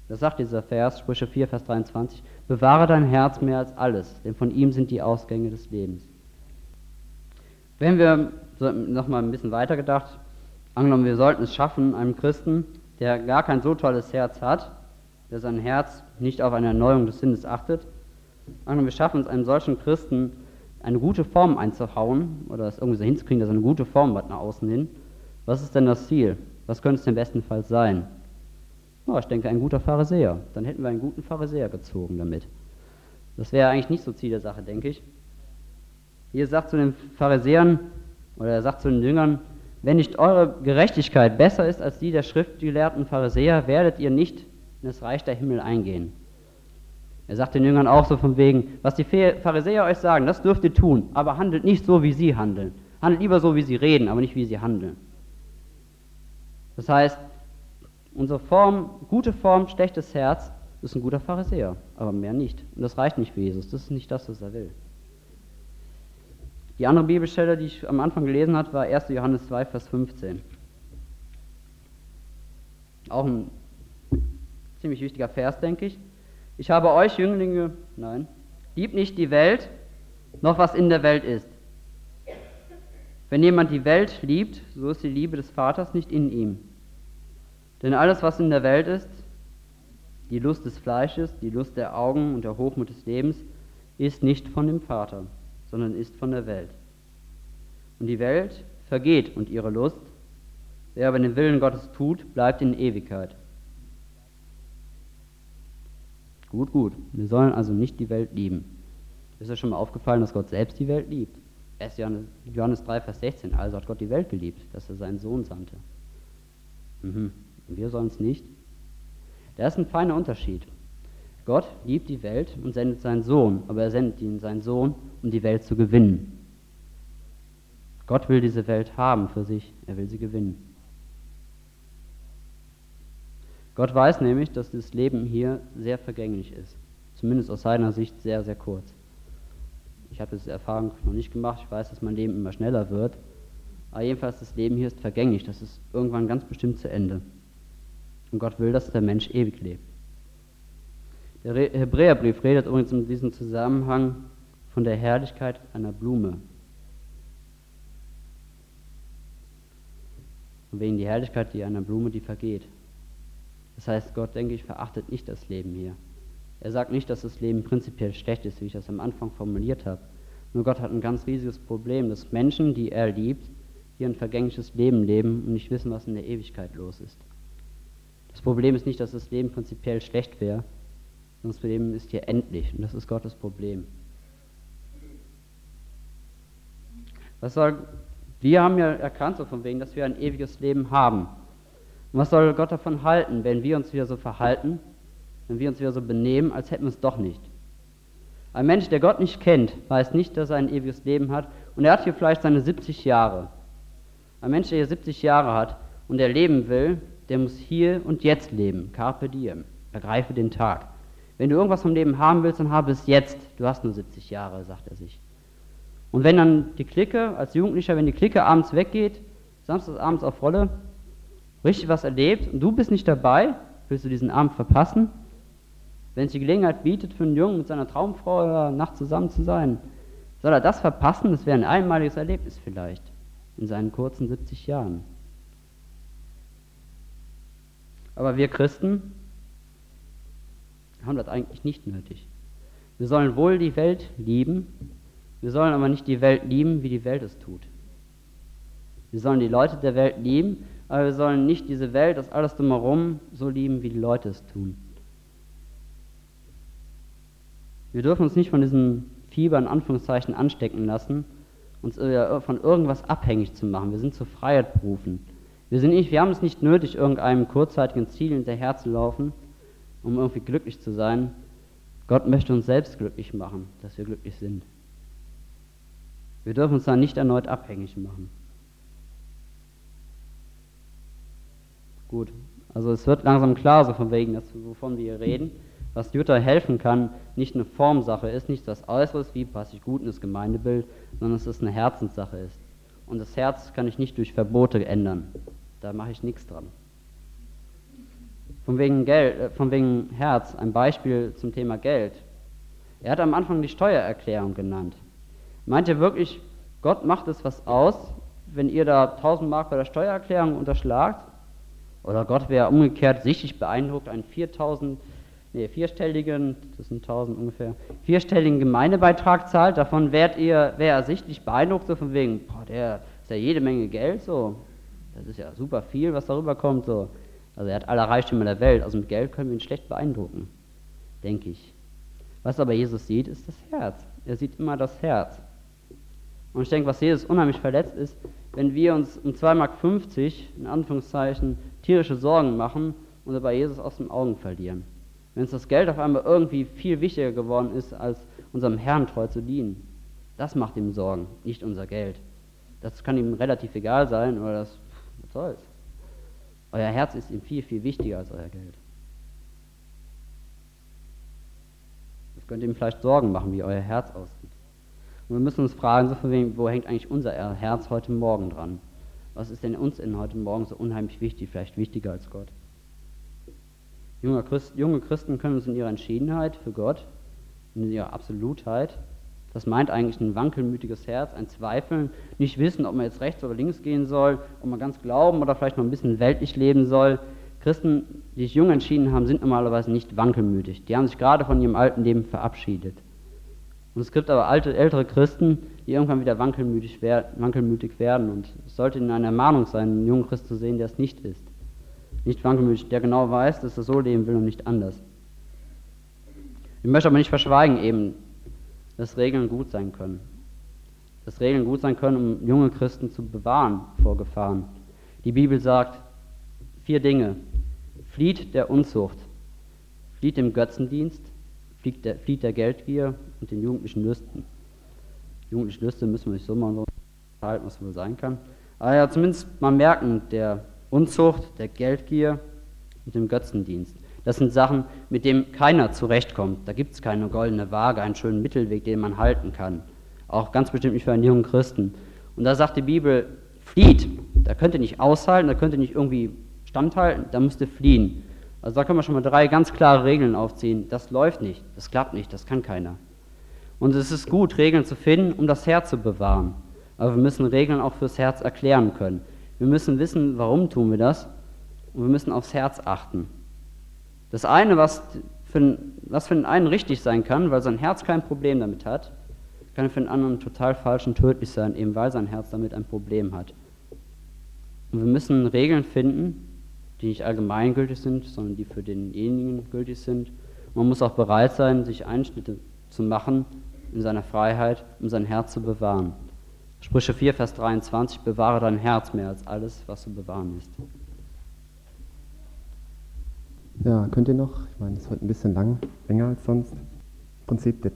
Das sagt dieser Vers, Sprüche 4, Vers 23, bewahre dein Herz mehr als alles, denn von ihm sind die Ausgänge des Lebens. Wenn wir so nochmal ein bisschen weiter gedacht, angenommen, wir sollten es schaffen, einem Christen, der gar kein so tolles Herz hat, der sein Herz nicht auf eine Erneuerung des Sinnes achtet, angenommen, wir schaffen es einem solchen Christen, eine gute Form einzuhauen oder es irgendwie so hinzukriegen, dass er eine gute Form hat nach außen hin, was ist denn das Ziel? Was könnte es denn bestenfalls sein? Oh, ich denke, ein guter Pharisäer. Dann hätten wir einen guten Pharisäer gezogen damit. Das wäre eigentlich nicht so Ziel der Sache, denke ich. Hier sagt zu den Pharisäern, oder er sagt zu den Jüngern, wenn nicht eure Gerechtigkeit besser ist als die der schriftgelehrten Pharisäer, werdet ihr nicht in das Reich der Himmel eingehen. Er sagt den Jüngern auch so von wegen, was die Pharisäer euch sagen, das dürft ihr tun, aber handelt nicht so, wie sie handeln. Handelt lieber so, wie sie reden, aber nicht, wie sie handeln. Das heißt, Unsere Form, gute Form, schlechtes Herz, ist ein guter Pharisäer, aber mehr nicht. Und das reicht nicht für Jesus, das ist nicht das, was er will. Die andere Bibelstelle, die ich am Anfang gelesen habe, war 1. Johannes 2, Vers 15. Auch ein ziemlich wichtiger Vers, denke ich. Ich habe euch, Jünglinge, nein, liebt nicht die Welt, noch was in der Welt ist. Wenn jemand die Welt liebt, so ist die Liebe des Vaters nicht in ihm. Denn alles, was in der Welt ist, die Lust des Fleisches, die Lust der Augen und der Hochmut des Lebens, ist nicht von dem Vater, sondern ist von der Welt. Und die Welt vergeht und ihre Lust, wer aber den Willen Gottes tut, bleibt in Ewigkeit. Gut, gut. Wir sollen also nicht die Welt lieben. Ist euch schon mal aufgefallen, dass Gott selbst die Welt liebt? 1. Johannes 3, Vers 16. Also hat Gott die Welt geliebt, dass er seinen Sohn sandte. Mhm und wir sollen es nicht. Da ist ein feiner Unterschied. Gott liebt die Welt und sendet seinen Sohn, aber er sendet ihn, seinen Sohn, um die Welt zu gewinnen. Gott will diese Welt haben für sich, er will sie gewinnen. Gott weiß nämlich, dass das Leben hier sehr vergänglich ist. Zumindest aus seiner Sicht sehr, sehr kurz. Ich habe diese Erfahrung noch nicht gemacht. Ich weiß, dass mein Leben immer schneller wird. Aber jedenfalls, das Leben hier ist vergänglich. Das ist irgendwann ganz bestimmt zu Ende. Und Gott will, dass der Mensch ewig lebt. Der Hebräerbrief redet übrigens in diesem Zusammenhang von der Herrlichkeit einer Blume. Und wegen die Herrlichkeit die einer Blume, die vergeht. Das heißt, Gott, denke ich, verachtet nicht das Leben hier. Er sagt nicht, dass das Leben prinzipiell schlecht ist, wie ich das am Anfang formuliert habe. Nur Gott hat ein ganz riesiges Problem, dass Menschen, die er liebt, hier ein vergängliches Leben leben und nicht wissen, was in der Ewigkeit los ist. Das Problem ist nicht, dass das Leben prinzipiell schlecht wäre, sondern das Problem ist hier endlich und das ist Gottes Problem. Was soll, wir haben ja erkannt, so von wegen, dass wir ein ewiges Leben haben. Und was soll Gott davon halten, wenn wir uns wieder so verhalten, wenn wir uns wieder so benehmen, als hätten wir es doch nicht? Ein Mensch, der Gott nicht kennt, weiß nicht, dass er ein ewiges Leben hat und er hat hier vielleicht seine 70 Jahre. Ein Mensch, der hier 70 Jahre hat und der leben will, der muss hier und jetzt leben. Carpe diem. Ergreife den Tag. Wenn du irgendwas vom Leben haben willst, dann habe es jetzt. Du hast nur 70 Jahre, sagt er sich. Und wenn dann die Clique, als Jugendlicher, wenn die Clique abends weggeht, samstags abends auf Rolle, richtig was erlebt und du bist nicht dabei, willst du diesen Abend verpassen? Wenn es die Gelegenheit bietet, für einen Jungen mit seiner Traumfrau oder Nacht zusammen zu sein, soll er das verpassen? Das wäre ein einmaliges Erlebnis vielleicht in seinen kurzen 70 Jahren. Aber wir Christen haben das eigentlich nicht nötig. Wir sollen wohl die Welt lieben, wir sollen aber nicht die Welt lieben, wie die Welt es tut. Wir sollen die Leute der Welt lieben, aber wir sollen nicht diese Welt, das alles drumherum, so lieben, wie die Leute es tun. Wir dürfen uns nicht von diesem Fieber in Anführungszeichen anstecken lassen, uns von irgendwas abhängig zu machen. Wir sind zur Freiheit berufen. Wir, sind nicht, wir haben es nicht nötig, irgendeinem kurzzeitigen Ziel hinterher zu laufen, um irgendwie glücklich zu sein. Gott möchte uns selbst glücklich machen, dass wir glücklich sind. Wir dürfen uns da nicht erneut abhängig machen. Gut, also es wird langsam klar, so von wegen, dass, wovon wir hier reden, was Jutta helfen kann, nicht eine Formsache ist, nicht das Äußeres, wie passe ich gut in das Gemeindebild, sondern dass es eine Herzenssache ist. Und das Herz kann ich nicht durch Verbote ändern. Da mache ich nichts dran. Von wegen, Geld, äh, von wegen Herz, ein Beispiel zum Thema Geld. Er hat am Anfang die Steuererklärung genannt. Meint ihr wirklich, Gott macht es was aus, wenn ihr da 1000 Mark bei der Steuererklärung unterschlagt? Oder Gott wäre umgekehrt sichtlich beeindruckt, einen 4000, nee, vierstelligen, das sind 1000 ungefähr, vierstelligen Gemeindebeitrag zahlt, davon wärt ihr, wäre er sichtlich beeindruckt, so von wegen, boah, der ist ja jede Menge Geld, so. Das ist ja super viel, was darüber kommt, so. Also er hat alle Reichtümer der Welt, also mit Geld können wir ihn schlecht beeindrucken, denke ich. Was aber Jesus sieht, ist das Herz. Er sieht immer das Herz. Und ich denke, was Jesus unheimlich verletzt ist, wenn wir uns um 2,50 Mark, in Anführungszeichen, tierische Sorgen machen und dabei Jesus aus den Augen verlieren. Wenn uns das Geld auf einmal irgendwie viel wichtiger geworden ist, als unserem Herrn treu zu dienen. Das macht ihm Sorgen, nicht unser Geld. Das kann ihm relativ egal sein, oder das, was soll's. Euer Herz ist ihm viel, viel wichtiger als euer Geld. Das könnte ihm vielleicht Sorgen machen, wie euer Herz aussieht. Und wir müssen uns fragen, so von wem, wo hängt eigentlich unser Herz heute Morgen dran? Was ist denn uns in heute Morgen so unheimlich wichtig, vielleicht wichtiger als Gott? Junge Christen können uns in ihrer Entschiedenheit für Gott, in ihrer Absolutheit, das meint eigentlich ein wankelmütiges Herz, ein Zweifeln, nicht wissen, ob man jetzt rechts oder links gehen soll, ob man ganz glauben oder vielleicht noch ein bisschen weltlich leben soll. Christen, die sich jung entschieden haben, sind normalerweise nicht wankelmütig. Die haben sich gerade von ihrem alten Leben verabschiedet. Und es gibt aber alte, ältere Christen, die irgendwann wieder wankelmütig, wankelmütig werden. Und es sollte ihnen eine Ermahnung sein, einen jungen Christ zu sehen, der es nicht ist. Nicht wankelmütig, der genau weiß, dass er so leben will und nicht anders. Ich möchte aber nicht verschweigen eben, dass Regeln gut sein können. Dass Regeln gut sein können, um junge Christen zu bewahren vor Gefahren. Die Bibel sagt vier Dinge. Flieht der Unzucht, flieht dem Götzendienst, flieht der, flieht der Geldgier und den jugendlichen Lüsten. Jugendliche Lüste müssen wir nicht so mal so halten, was wohl sein kann. Aber ja, zumindest mal merken, der Unzucht, der Geldgier und dem Götzendienst. Das sind Sachen, mit denen keiner zurechtkommt. Da gibt es keine goldene Waage, einen schönen Mittelweg, den man halten kann. Auch ganz bestimmt nicht für einen jungen Christen. Und da sagt die Bibel, flieht. Da könnt ihr nicht aushalten, da könnt ihr nicht irgendwie standhalten, da müsst ihr fliehen. Also da können wir schon mal drei ganz klare Regeln aufziehen. Das läuft nicht, das klappt nicht, das kann keiner. Und es ist gut, Regeln zu finden, um das Herz zu bewahren. Aber wir müssen Regeln auch fürs Herz erklären können. Wir müssen wissen, warum tun wir das. Und wir müssen aufs Herz achten. Das eine, was für, was für den einen richtig sein kann, weil sein Herz kein Problem damit hat, kann für den anderen total falsch und tödlich sein, eben weil sein Herz damit ein Problem hat. Und wir müssen Regeln finden, die nicht allgemeingültig sind, sondern die für denjenigen gültig sind. Man muss auch bereit sein, sich Einschnitte zu machen in seiner Freiheit, um sein Herz zu bewahren. Sprüche 4, Vers 23, bewahre dein Herz mehr als alles, was zu bewahren ist. Ja, könnt ihr noch? Ich meine, es wird ein bisschen lang, länger als sonst. Prinzip, der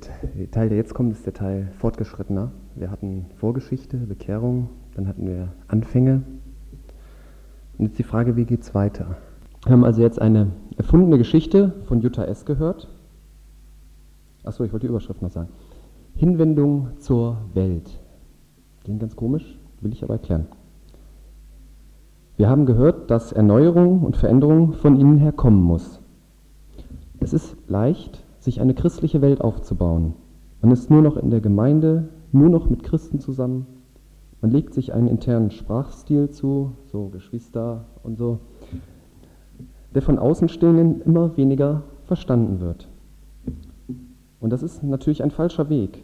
Teil, der jetzt kommt, ist der Teil fortgeschrittener. Wir hatten Vorgeschichte, Bekehrung, dann hatten wir Anfänge. Und jetzt die Frage, wie geht es weiter? Wir haben also jetzt eine erfundene Geschichte von Jutta S. gehört. Achso, ich wollte die Überschrift noch sagen. Hinwendung zur Welt. Klingt ganz komisch, will ich aber erklären. Wir haben gehört, dass Erneuerung und Veränderung von innen her kommen muss. Es ist leicht, sich eine christliche Welt aufzubauen. Man ist nur noch in der Gemeinde, nur noch mit Christen zusammen. Man legt sich einen internen Sprachstil zu, so Geschwister und so, der von Außenstehenden immer weniger verstanden wird. Und das ist natürlich ein falscher Weg.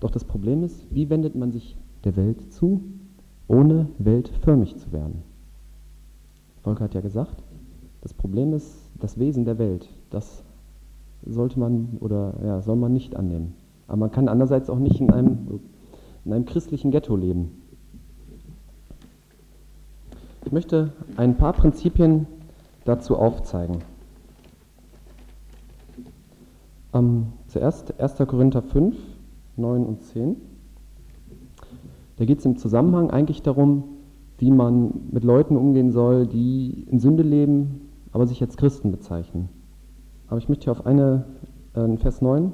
Doch das Problem ist, wie wendet man sich der Welt zu, ohne weltförmig zu werden? Volker hat ja gesagt, das Problem ist das Wesen der Welt. Das sollte man oder ja, soll man nicht annehmen. Aber man kann andererseits auch nicht in einem, in einem christlichen Ghetto leben. Ich möchte ein paar Prinzipien dazu aufzeigen. Ähm, zuerst 1. Korinther 5, 9 und 10. Da geht es im Zusammenhang eigentlich darum, wie man mit Leuten umgehen soll, die in Sünde leben, aber sich als Christen bezeichnen. Aber ich möchte hier auf eine, äh, Vers 9.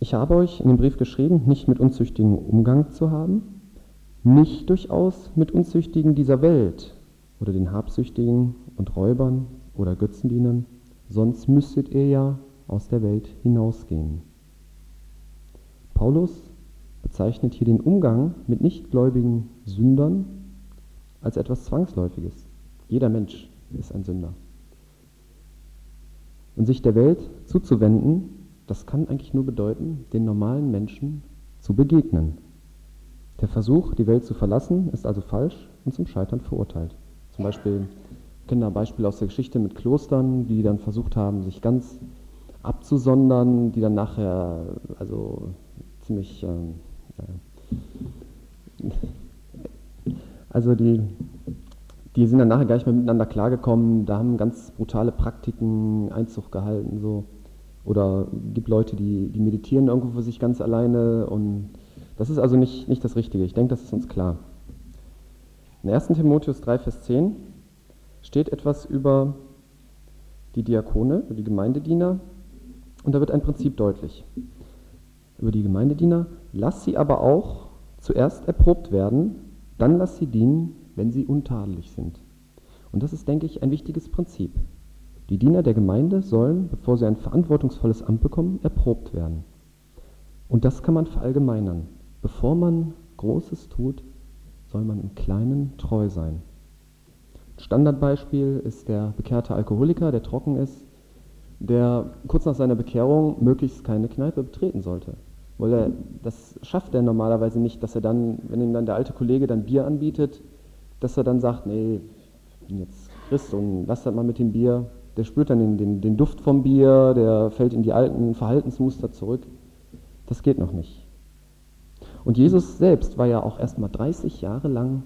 Ich habe euch in dem Brief geschrieben, nicht mit unzüchtigen Umgang zu haben, nicht durchaus mit Unzüchtigen dieser Welt oder den Habsüchtigen und Räubern oder Götzendienern, sonst müsstet ihr ja aus der Welt hinausgehen. Paulus bezeichnet hier den Umgang mit nichtgläubigen Sündern als etwas Zwangsläufiges. Jeder Mensch ist ein Sünder. Und sich der Welt zuzuwenden, das kann eigentlich nur bedeuten, den normalen Menschen zu begegnen. Der Versuch, die Welt zu verlassen, ist also falsch und zum Scheitern verurteilt. Zum Beispiel, ich kenne da Beispiele aus der Geschichte mit Klostern, die dann versucht haben, sich ganz abzusondern, die dann nachher also ziemlich, ähm, äh, also die die sind dann nachher gar nicht mehr miteinander klargekommen, da haben ganz brutale Praktiken Einzug gehalten. So. Oder gibt Leute, die, die meditieren irgendwo für sich ganz alleine und das ist also nicht, nicht das Richtige. Ich denke, das ist uns klar. In 1. Timotheus 3, Vers 10 steht etwas über die Diakone, über die Gemeindediener und da wird ein Prinzip deutlich. Über die Gemeindediener, lass sie aber auch zuerst erprobt werden, dann lass sie dienen, wenn sie untadelig sind. Und das ist, denke ich, ein wichtiges Prinzip. Die Diener der Gemeinde sollen, bevor sie ein verantwortungsvolles Amt bekommen, erprobt werden. Und das kann man verallgemeinern. Bevor man Großes tut, soll man im Kleinen treu sein. Standardbeispiel ist der bekehrte Alkoholiker, der trocken ist, der kurz nach seiner Bekehrung möglichst keine Kneipe betreten sollte. Weil er, das schafft er normalerweise nicht, dass er dann, wenn ihm dann der alte Kollege dann Bier anbietet, dass er dann sagt, nee, ich bin jetzt Christ und lass das mal mit dem Bier. Der spürt dann den, den, den Duft vom Bier, der fällt in die alten Verhaltensmuster zurück. Das geht noch nicht. Und Jesus selbst war ja auch erst mal 30 Jahre lang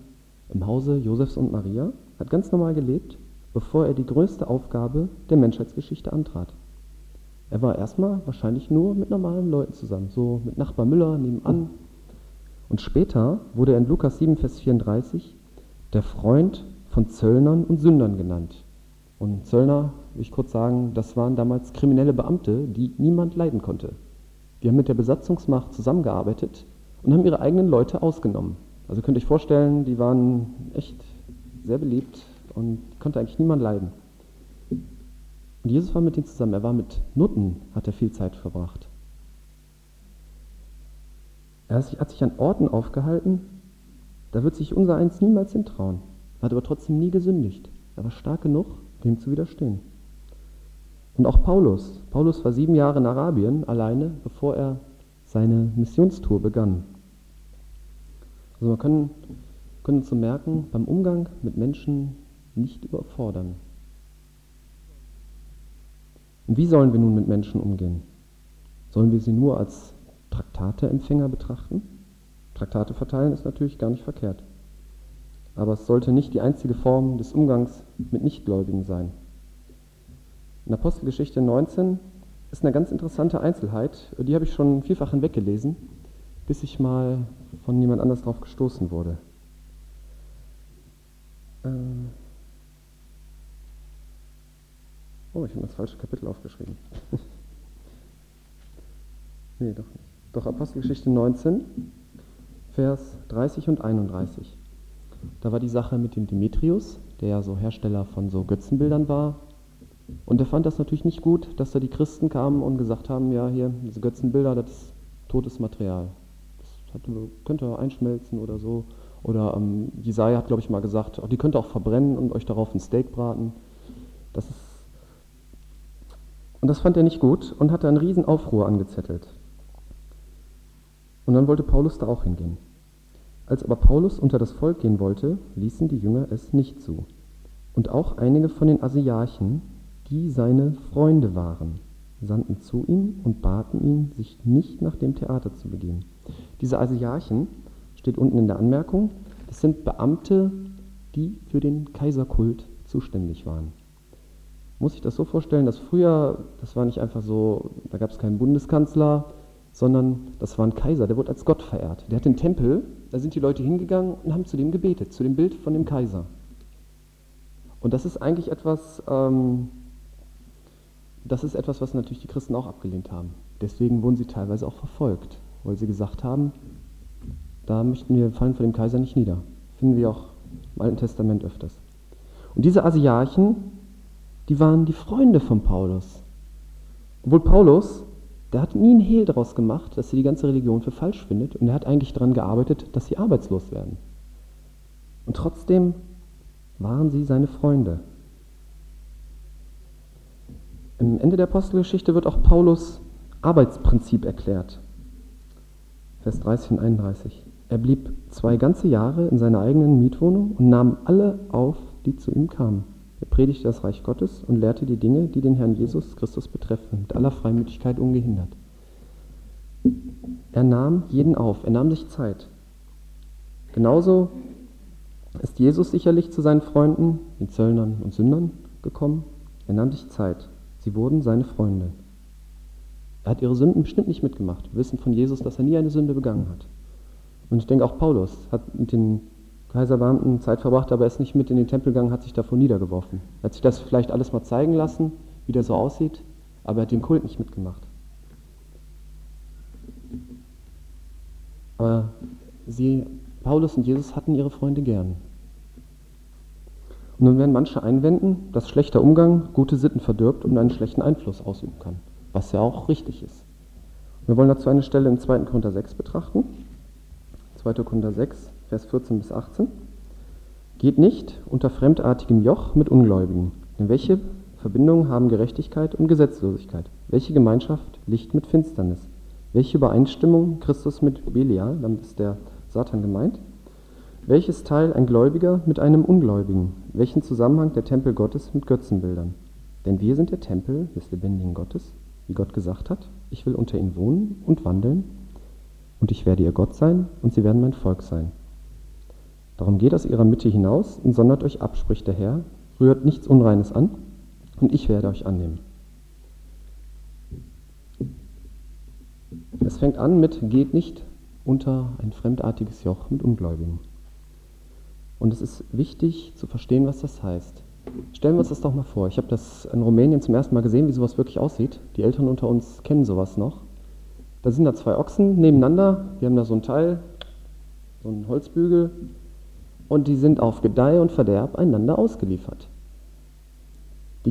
im Hause Josefs und Maria, hat ganz normal gelebt, bevor er die größte Aufgabe der Menschheitsgeschichte antrat. Er war erstmal wahrscheinlich nur mit normalen Leuten zusammen, so mit Nachbar Müller nebenan. Und später wurde er in Lukas 7, Vers 34 der Freund von Zöllnern und Sündern genannt. Und Zöllner, will ich kurz sagen, das waren damals kriminelle Beamte, die niemand leiden konnte. Die haben mit der Besatzungsmacht zusammengearbeitet und haben ihre eigenen Leute ausgenommen. Also könnt ihr euch vorstellen, die waren echt sehr beliebt und konnte eigentlich niemand leiden. Und Jesus war mit denen zusammen. Er war mit Nutten, hat er viel Zeit verbracht. Er hat sich an Orten aufgehalten, da wird sich unser Eins niemals hintrauen. Er hat aber trotzdem nie gesündigt. Er war stark genug, dem zu widerstehen. Und auch Paulus. Paulus war sieben Jahre in Arabien alleine, bevor er seine Missionstour begann. Also wir können, können uns so merken, beim Umgang mit Menschen nicht überfordern. Und wie sollen wir nun mit Menschen umgehen? Sollen wir sie nur als Traktateempfänger betrachten? Traktate verteilen ist natürlich gar nicht verkehrt. Aber es sollte nicht die einzige Form des Umgangs mit Nichtgläubigen sein. In Apostelgeschichte 19 ist eine ganz interessante Einzelheit, die habe ich schon vielfach hinweggelesen, bis ich mal von jemand anders drauf gestoßen wurde. Äh oh, ich habe das falsche Kapitel aufgeschrieben. nee, doch nicht. Doch Apostelgeschichte 19, Vers 30 und 31. Da war die Sache mit dem Demetrius, der ja so Hersteller von so Götzenbildern war. Und er fand das natürlich nicht gut, dass da die Christen kamen und gesagt haben, ja, hier, diese Götzenbilder, das ist totes Material. Das hat, könnte einschmelzen oder so. Oder ähm, Jesaja hat, glaube ich, mal gesagt, oh, die könnt ihr auch verbrennen und euch darauf ein Steak braten. Das ist und das fand er nicht gut und hat da einen riesen Aufruhr angezettelt. Und dann wollte Paulus da auch hingehen. Als aber Paulus unter das Volk gehen wollte, ließen die Jünger es nicht zu. Und auch einige von den Asiarchen, die seine Freunde waren, sandten zu ihm und baten ihn, sich nicht nach dem Theater zu begeben. Diese Asiarchen, steht unten in der Anmerkung, das sind Beamte, die für den Kaiserkult zuständig waren. Muss ich das so vorstellen, dass früher, das war nicht einfach so, da gab es keinen Bundeskanzler, sondern das war ein Kaiser, der wurde als Gott verehrt. Der hat den Tempel, da sind die Leute hingegangen und haben zu dem gebetet, zu dem Bild von dem Kaiser. Und das ist eigentlich etwas, ähm, das ist etwas, was natürlich die Christen auch abgelehnt haben. Deswegen wurden sie teilweise auch verfolgt, weil sie gesagt haben, da möchten wir fallen vor dem Kaiser nicht nieder. Finden wir auch im Alten Testament öfters. Und diese Asiarchen, die waren die Freunde von Paulus. Obwohl Paulus der hat nie einen Hehl daraus gemacht, dass sie die ganze Religion für falsch findet und er hat eigentlich daran gearbeitet, dass sie arbeitslos werden. Und trotzdem waren sie seine Freunde. Im Ende der Apostelgeschichte wird auch Paulus Arbeitsprinzip erklärt. Vers 30 und 31. Er blieb zwei ganze Jahre in seiner eigenen Mietwohnung und nahm alle auf, die zu ihm kamen. Er predigte das Reich Gottes und lehrte die Dinge, die den Herrn Jesus Christus betreffen, mit aller Freimütigkeit ungehindert. Er nahm jeden auf, er nahm sich Zeit. Genauso ist Jesus sicherlich zu seinen Freunden, den Zöllnern und Sündern, gekommen. Er nahm sich Zeit. Sie wurden seine Freunde. Er hat ihre Sünden bestimmt nicht mitgemacht. Wir wissen von Jesus, dass er nie eine Sünde begangen hat. Und ich denke auch Paulus hat mit den Kaiserbeamten Zeit verbracht, aber er ist nicht mit in den Tempel gegangen, hat sich davor niedergeworfen. Er hat sich das vielleicht alles mal zeigen lassen, wie der so aussieht, aber er hat den Kult nicht mitgemacht. Aber sie, Paulus und Jesus hatten ihre Freunde gern. Und nun werden manche einwenden, dass schlechter Umgang gute Sitten verdirbt und einen schlechten Einfluss ausüben kann, was ja auch richtig ist. Wir wollen dazu eine Stelle im 2. Korinther 6 betrachten. 2. Korinther 6, Vers 14 bis 18. Geht nicht unter fremdartigem Joch mit Ungläubigen. Denn welche Verbindung haben Gerechtigkeit und Gesetzlosigkeit? Welche Gemeinschaft Licht mit Finsternis? Welche Übereinstimmung Christus mit Belial, damit ist der Satan gemeint? Welches Teil ein Gläubiger mit einem Ungläubigen? Welchen Zusammenhang der Tempel Gottes mit Götzenbildern? Denn wir sind der Tempel des lebendigen Gottes, wie Gott gesagt hat, ich will unter ihnen wohnen und wandeln, und ich werde ihr Gott sein, und sie werden mein Volk sein. Darum geht aus ihrer Mitte hinaus und sondert euch ab, spricht der Herr, rührt nichts Unreines an, und ich werde euch annehmen. Es fängt an mit, geht nicht unter ein fremdartiges Joch mit Ungläubigen. Und es ist wichtig zu verstehen, was das heißt. Stellen wir uns das doch mal vor. Ich habe das in Rumänien zum ersten Mal gesehen, wie sowas wirklich aussieht. Die Eltern unter uns kennen sowas noch. Da sind da zwei Ochsen nebeneinander. Wir haben da so ein Teil, so einen Holzbügel und die sind auf Gedeih und Verderb einander ausgeliefert.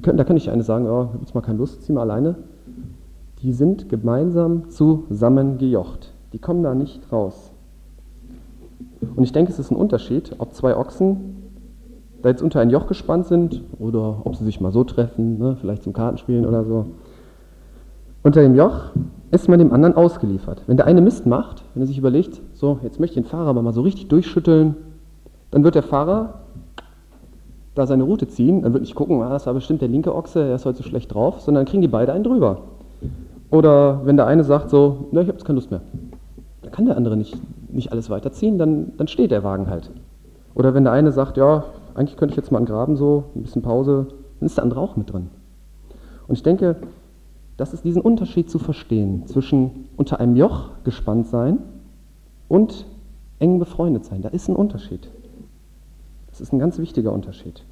Können, da kann ich eine sagen, oh, ich jetzt mal keine Lust, zieh mal alleine. Die sind gemeinsam zusammengejocht. Die kommen da nicht raus. Und ich denke, es ist ein Unterschied, ob zwei Ochsen da jetzt unter ein Joch gespannt sind oder ob sie sich mal so treffen, ne, vielleicht zum Kartenspielen oder so. Unter dem Joch ist man dem anderen ausgeliefert. Wenn der eine Mist macht, wenn er sich überlegt, so, jetzt möchte ich den Fahrer aber mal so richtig durchschütteln, dann wird der Fahrer da seine Route ziehen, dann wird nicht gucken, ah, das war bestimmt der linke Ochse, der ist heute so schlecht drauf, sondern dann kriegen die beide einen drüber. Oder wenn der eine sagt so, ne, ich habe jetzt keine Lust mehr, dann kann der andere nicht, nicht alles weiterziehen, dann, dann steht der Wagen halt. Oder wenn der eine sagt, ja, eigentlich könnte ich jetzt mal einen Graben so, ein bisschen Pause, dann ist der andere auch mit drin. Und ich denke, das ist diesen Unterschied zu verstehen zwischen unter einem Joch gespannt sein und eng befreundet sein. Da ist ein Unterschied. Das ist ein ganz wichtiger Unterschied.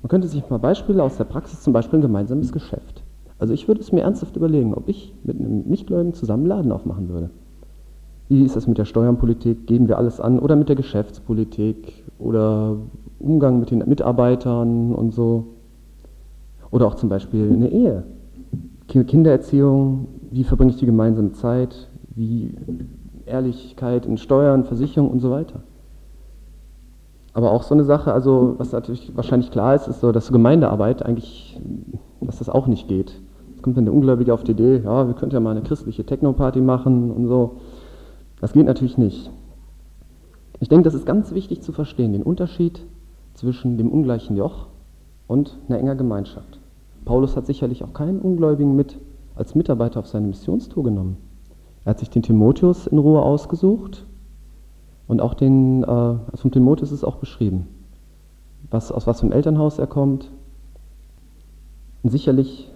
Man könnte sich mal Beispiele aus der Praxis, zum Beispiel ein gemeinsames Geschäft. Also ich würde es mir ernsthaft überlegen, ob ich mit einem Nichtgläubigen zusammen Laden aufmachen würde. Wie ist das mit der Steuernpolitik? Geben wir alles an? Oder mit der Geschäftspolitik? Oder Umgang mit den Mitarbeitern und so? Oder auch zum Beispiel eine Ehe. Kindererziehung, wie verbringe ich die gemeinsame Zeit? Wie Ehrlichkeit in Steuern, Versicherung und so weiter. Aber auch so eine Sache, also was natürlich wahrscheinlich klar ist, ist so, dass Gemeindearbeit eigentlich, dass das auch nicht geht. Es kommt dann der Ungläubige auf die Idee, ja, wir könnten ja mal eine christliche Techno-Party machen und so. Das geht natürlich nicht. Ich denke, das ist ganz wichtig zu verstehen, den Unterschied zwischen dem ungleichen Joch und einer enger Gemeinschaft. Paulus hat sicherlich auch keinen Ungläubigen mit als Mitarbeiter auf seine Missionstour genommen. Er hat sich den Timotheus in Ruhe ausgesucht und auch den, äh, also vom Timotheus ist auch beschrieben, was, aus was für einem Elternhaus er kommt. Und sicherlich,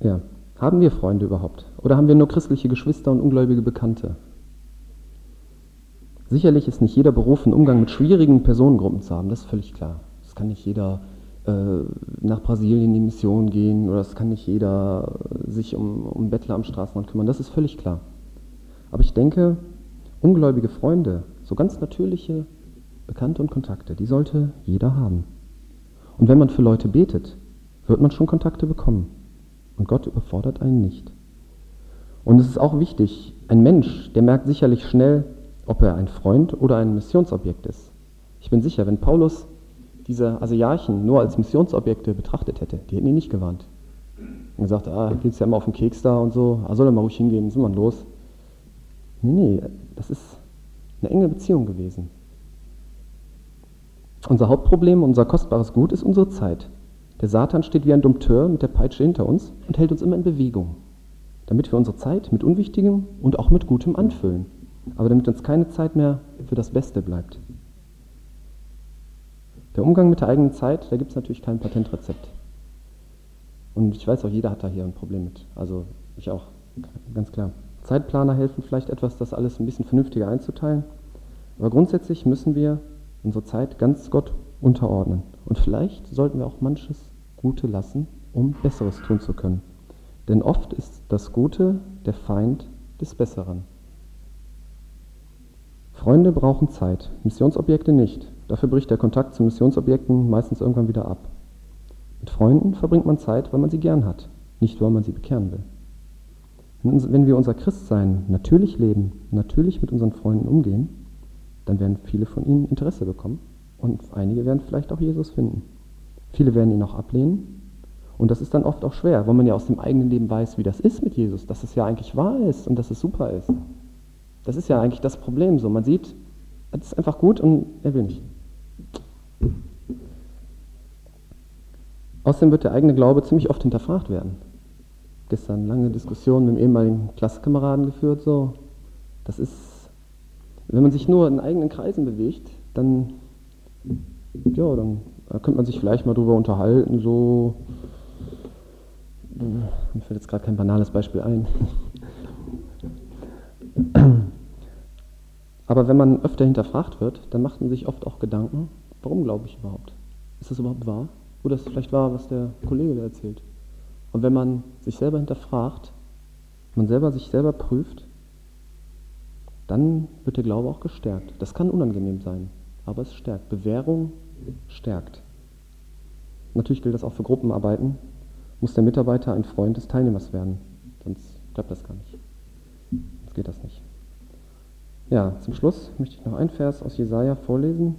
ja, haben wir Freunde überhaupt? Oder haben wir nur christliche Geschwister und ungläubige Bekannte? Sicherlich ist nicht jeder berufen, Umgang mit schwierigen Personengruppen zu haben, das ist völlig klar. Es kann nicht jeder äh, nach Brasilien in die Mission gehen oder es kann nicht jeder sich um, um Bettler am Straßenrand kümmern, das ist völlig klar. Aber ich denke, ungläubige Freunde, so ganz natürliche Bekannte und Kontakte, die sollte jeder haben. Und wenn man für Leute betet, wird man schon Kontakte bekommen. Und Gott überfordert einen nicht. Und es ist auch wichtig, ein Mensch, der merkt sicherlich schnell, ob er ein Freund oder ein Missionsobjekt ist. Ich bin sicher, wenn Paulus diese Asiarchen nur als Missionsobjekte betrachtet hätte, die hätten ihn nicht gewarnt. Und gesagt, ah, geht's ja immer auf den Keks da und so, ah, soll er mal ruhig hingehen, sind wir los. Nee, nee, das ist eine enge Beziehung gewesen. Unser Hauptproblem, unser kostbares Gut ist unsere Zeit. Der Satan steht wie ein Dompteur mit der Peitsche hinter uns und hält uns immer in Bewegung, damit wir unsere Zeit mit Unwichtigem und auch mit Gutem anfüllen, aber damit uns keine Zeit mehr für das Beste bleibt. Der Umgang mit der eigenen Zeit, da gibt es natürlich kein Patentrezept. Und ich weiß auch, jeder hat da hier ein Problem mit. Also ich auch, ganz klar. Zeitplaner helfen vielleicht etwas, das alles ein bisschen vernünftiger einzuteilen. Aber grundsätzlich müssen wir unsere Zeit ganz Gott unterordnen. Und vielleicht sollten wir auch manches Gute lassen, um Besseres tun zu können. Denn oft ist das Gute der Feind des Besseren. Freunde brauchen Zeit, Missionsobjekte nicht. Dafür bricht der Kontakt zu Missionsobjekten meistens irgendwann wieder ab. Mit Freunden verbringt man Zeit, weil man sie gern hat, nicht weil man sie bekehren will. Wenn wir unser Christsein natürlich leben, natürlich mit unseren Freunden umgehen, dann werden viele von ihnen Interesse bekommen und einige werden vielleicht auch Jesus finden. Viele werden ihn auch ablehnen und das ist dann oft auch schwer, weil man ja aus dem eigenen Leben weiß, wie das ist mit Jesus, dass es ja eigentlich wahr ist und dass es super ist. Das ist ja eigentlich das Problem so. Man sieht, es ist einfach gut und er will nicht. Außerdem wird der eigene Glaube ziemlich oft hinterfragt werden gestern lange Diskussionen mit dem ehemaligen Klassenkameraden geführt. So. Das ist, wenn man sich nur in eigenen Kreisen bewegt, dann, ja, dann könnte man sich vielleicht mal drüber unterhalten. So, mir fällt jetzt gerade kein banales Beispiel ein. Aber wenn man öfter hinterfragt wird, dann macht man sich oft auch Gedanken, warum glaube ich überhaupt? Ist das überhaupt wahr? Oder ist es vielleicht wahr, was der Kollege da erzählt? Und wenn man sich selber hinterfragt, man selber sich selber prüft, dann wird der Glaube auch gestärkt. Das kann unangenehm sein, aber es stärkt. Bewährung stärkt. Natürlich gilt das auch für Gruppenarbeiten. Muss der Mitarbeiter ein Freund des Teilnehmers werden, sonst klappt das gar nicht. Sonst geht das nicht. Ja, zum Schluss möchte ich noch ein Vers aus Jesaja vorlesen.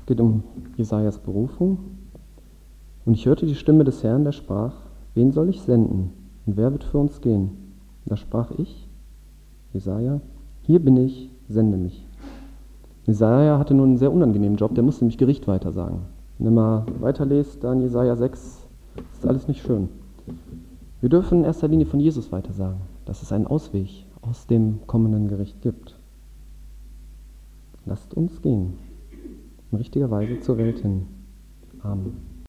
Es geht um Jesajas Berufung. Und ich hörte die Stimme des Herrn, der sprach, wen soll ich senden und wer wird für uns gehen? Da sprach ich, Jesaja, hier bin ich, sende mich. Jesaja hatte nun einen sehr unangenehmen Job, der musste nämlich Gericht weitersagen. Wenn ihr mal weiterlest, dann Jesaja 6, ist alles nicht schön. Wir dürfen in erster Linie von Jesus weitersagen, dass es einen Ausweg aus dem kommenden Gericht gibt. Lasst uns gehen, in richtiger Weise zur Welt hin. Amen.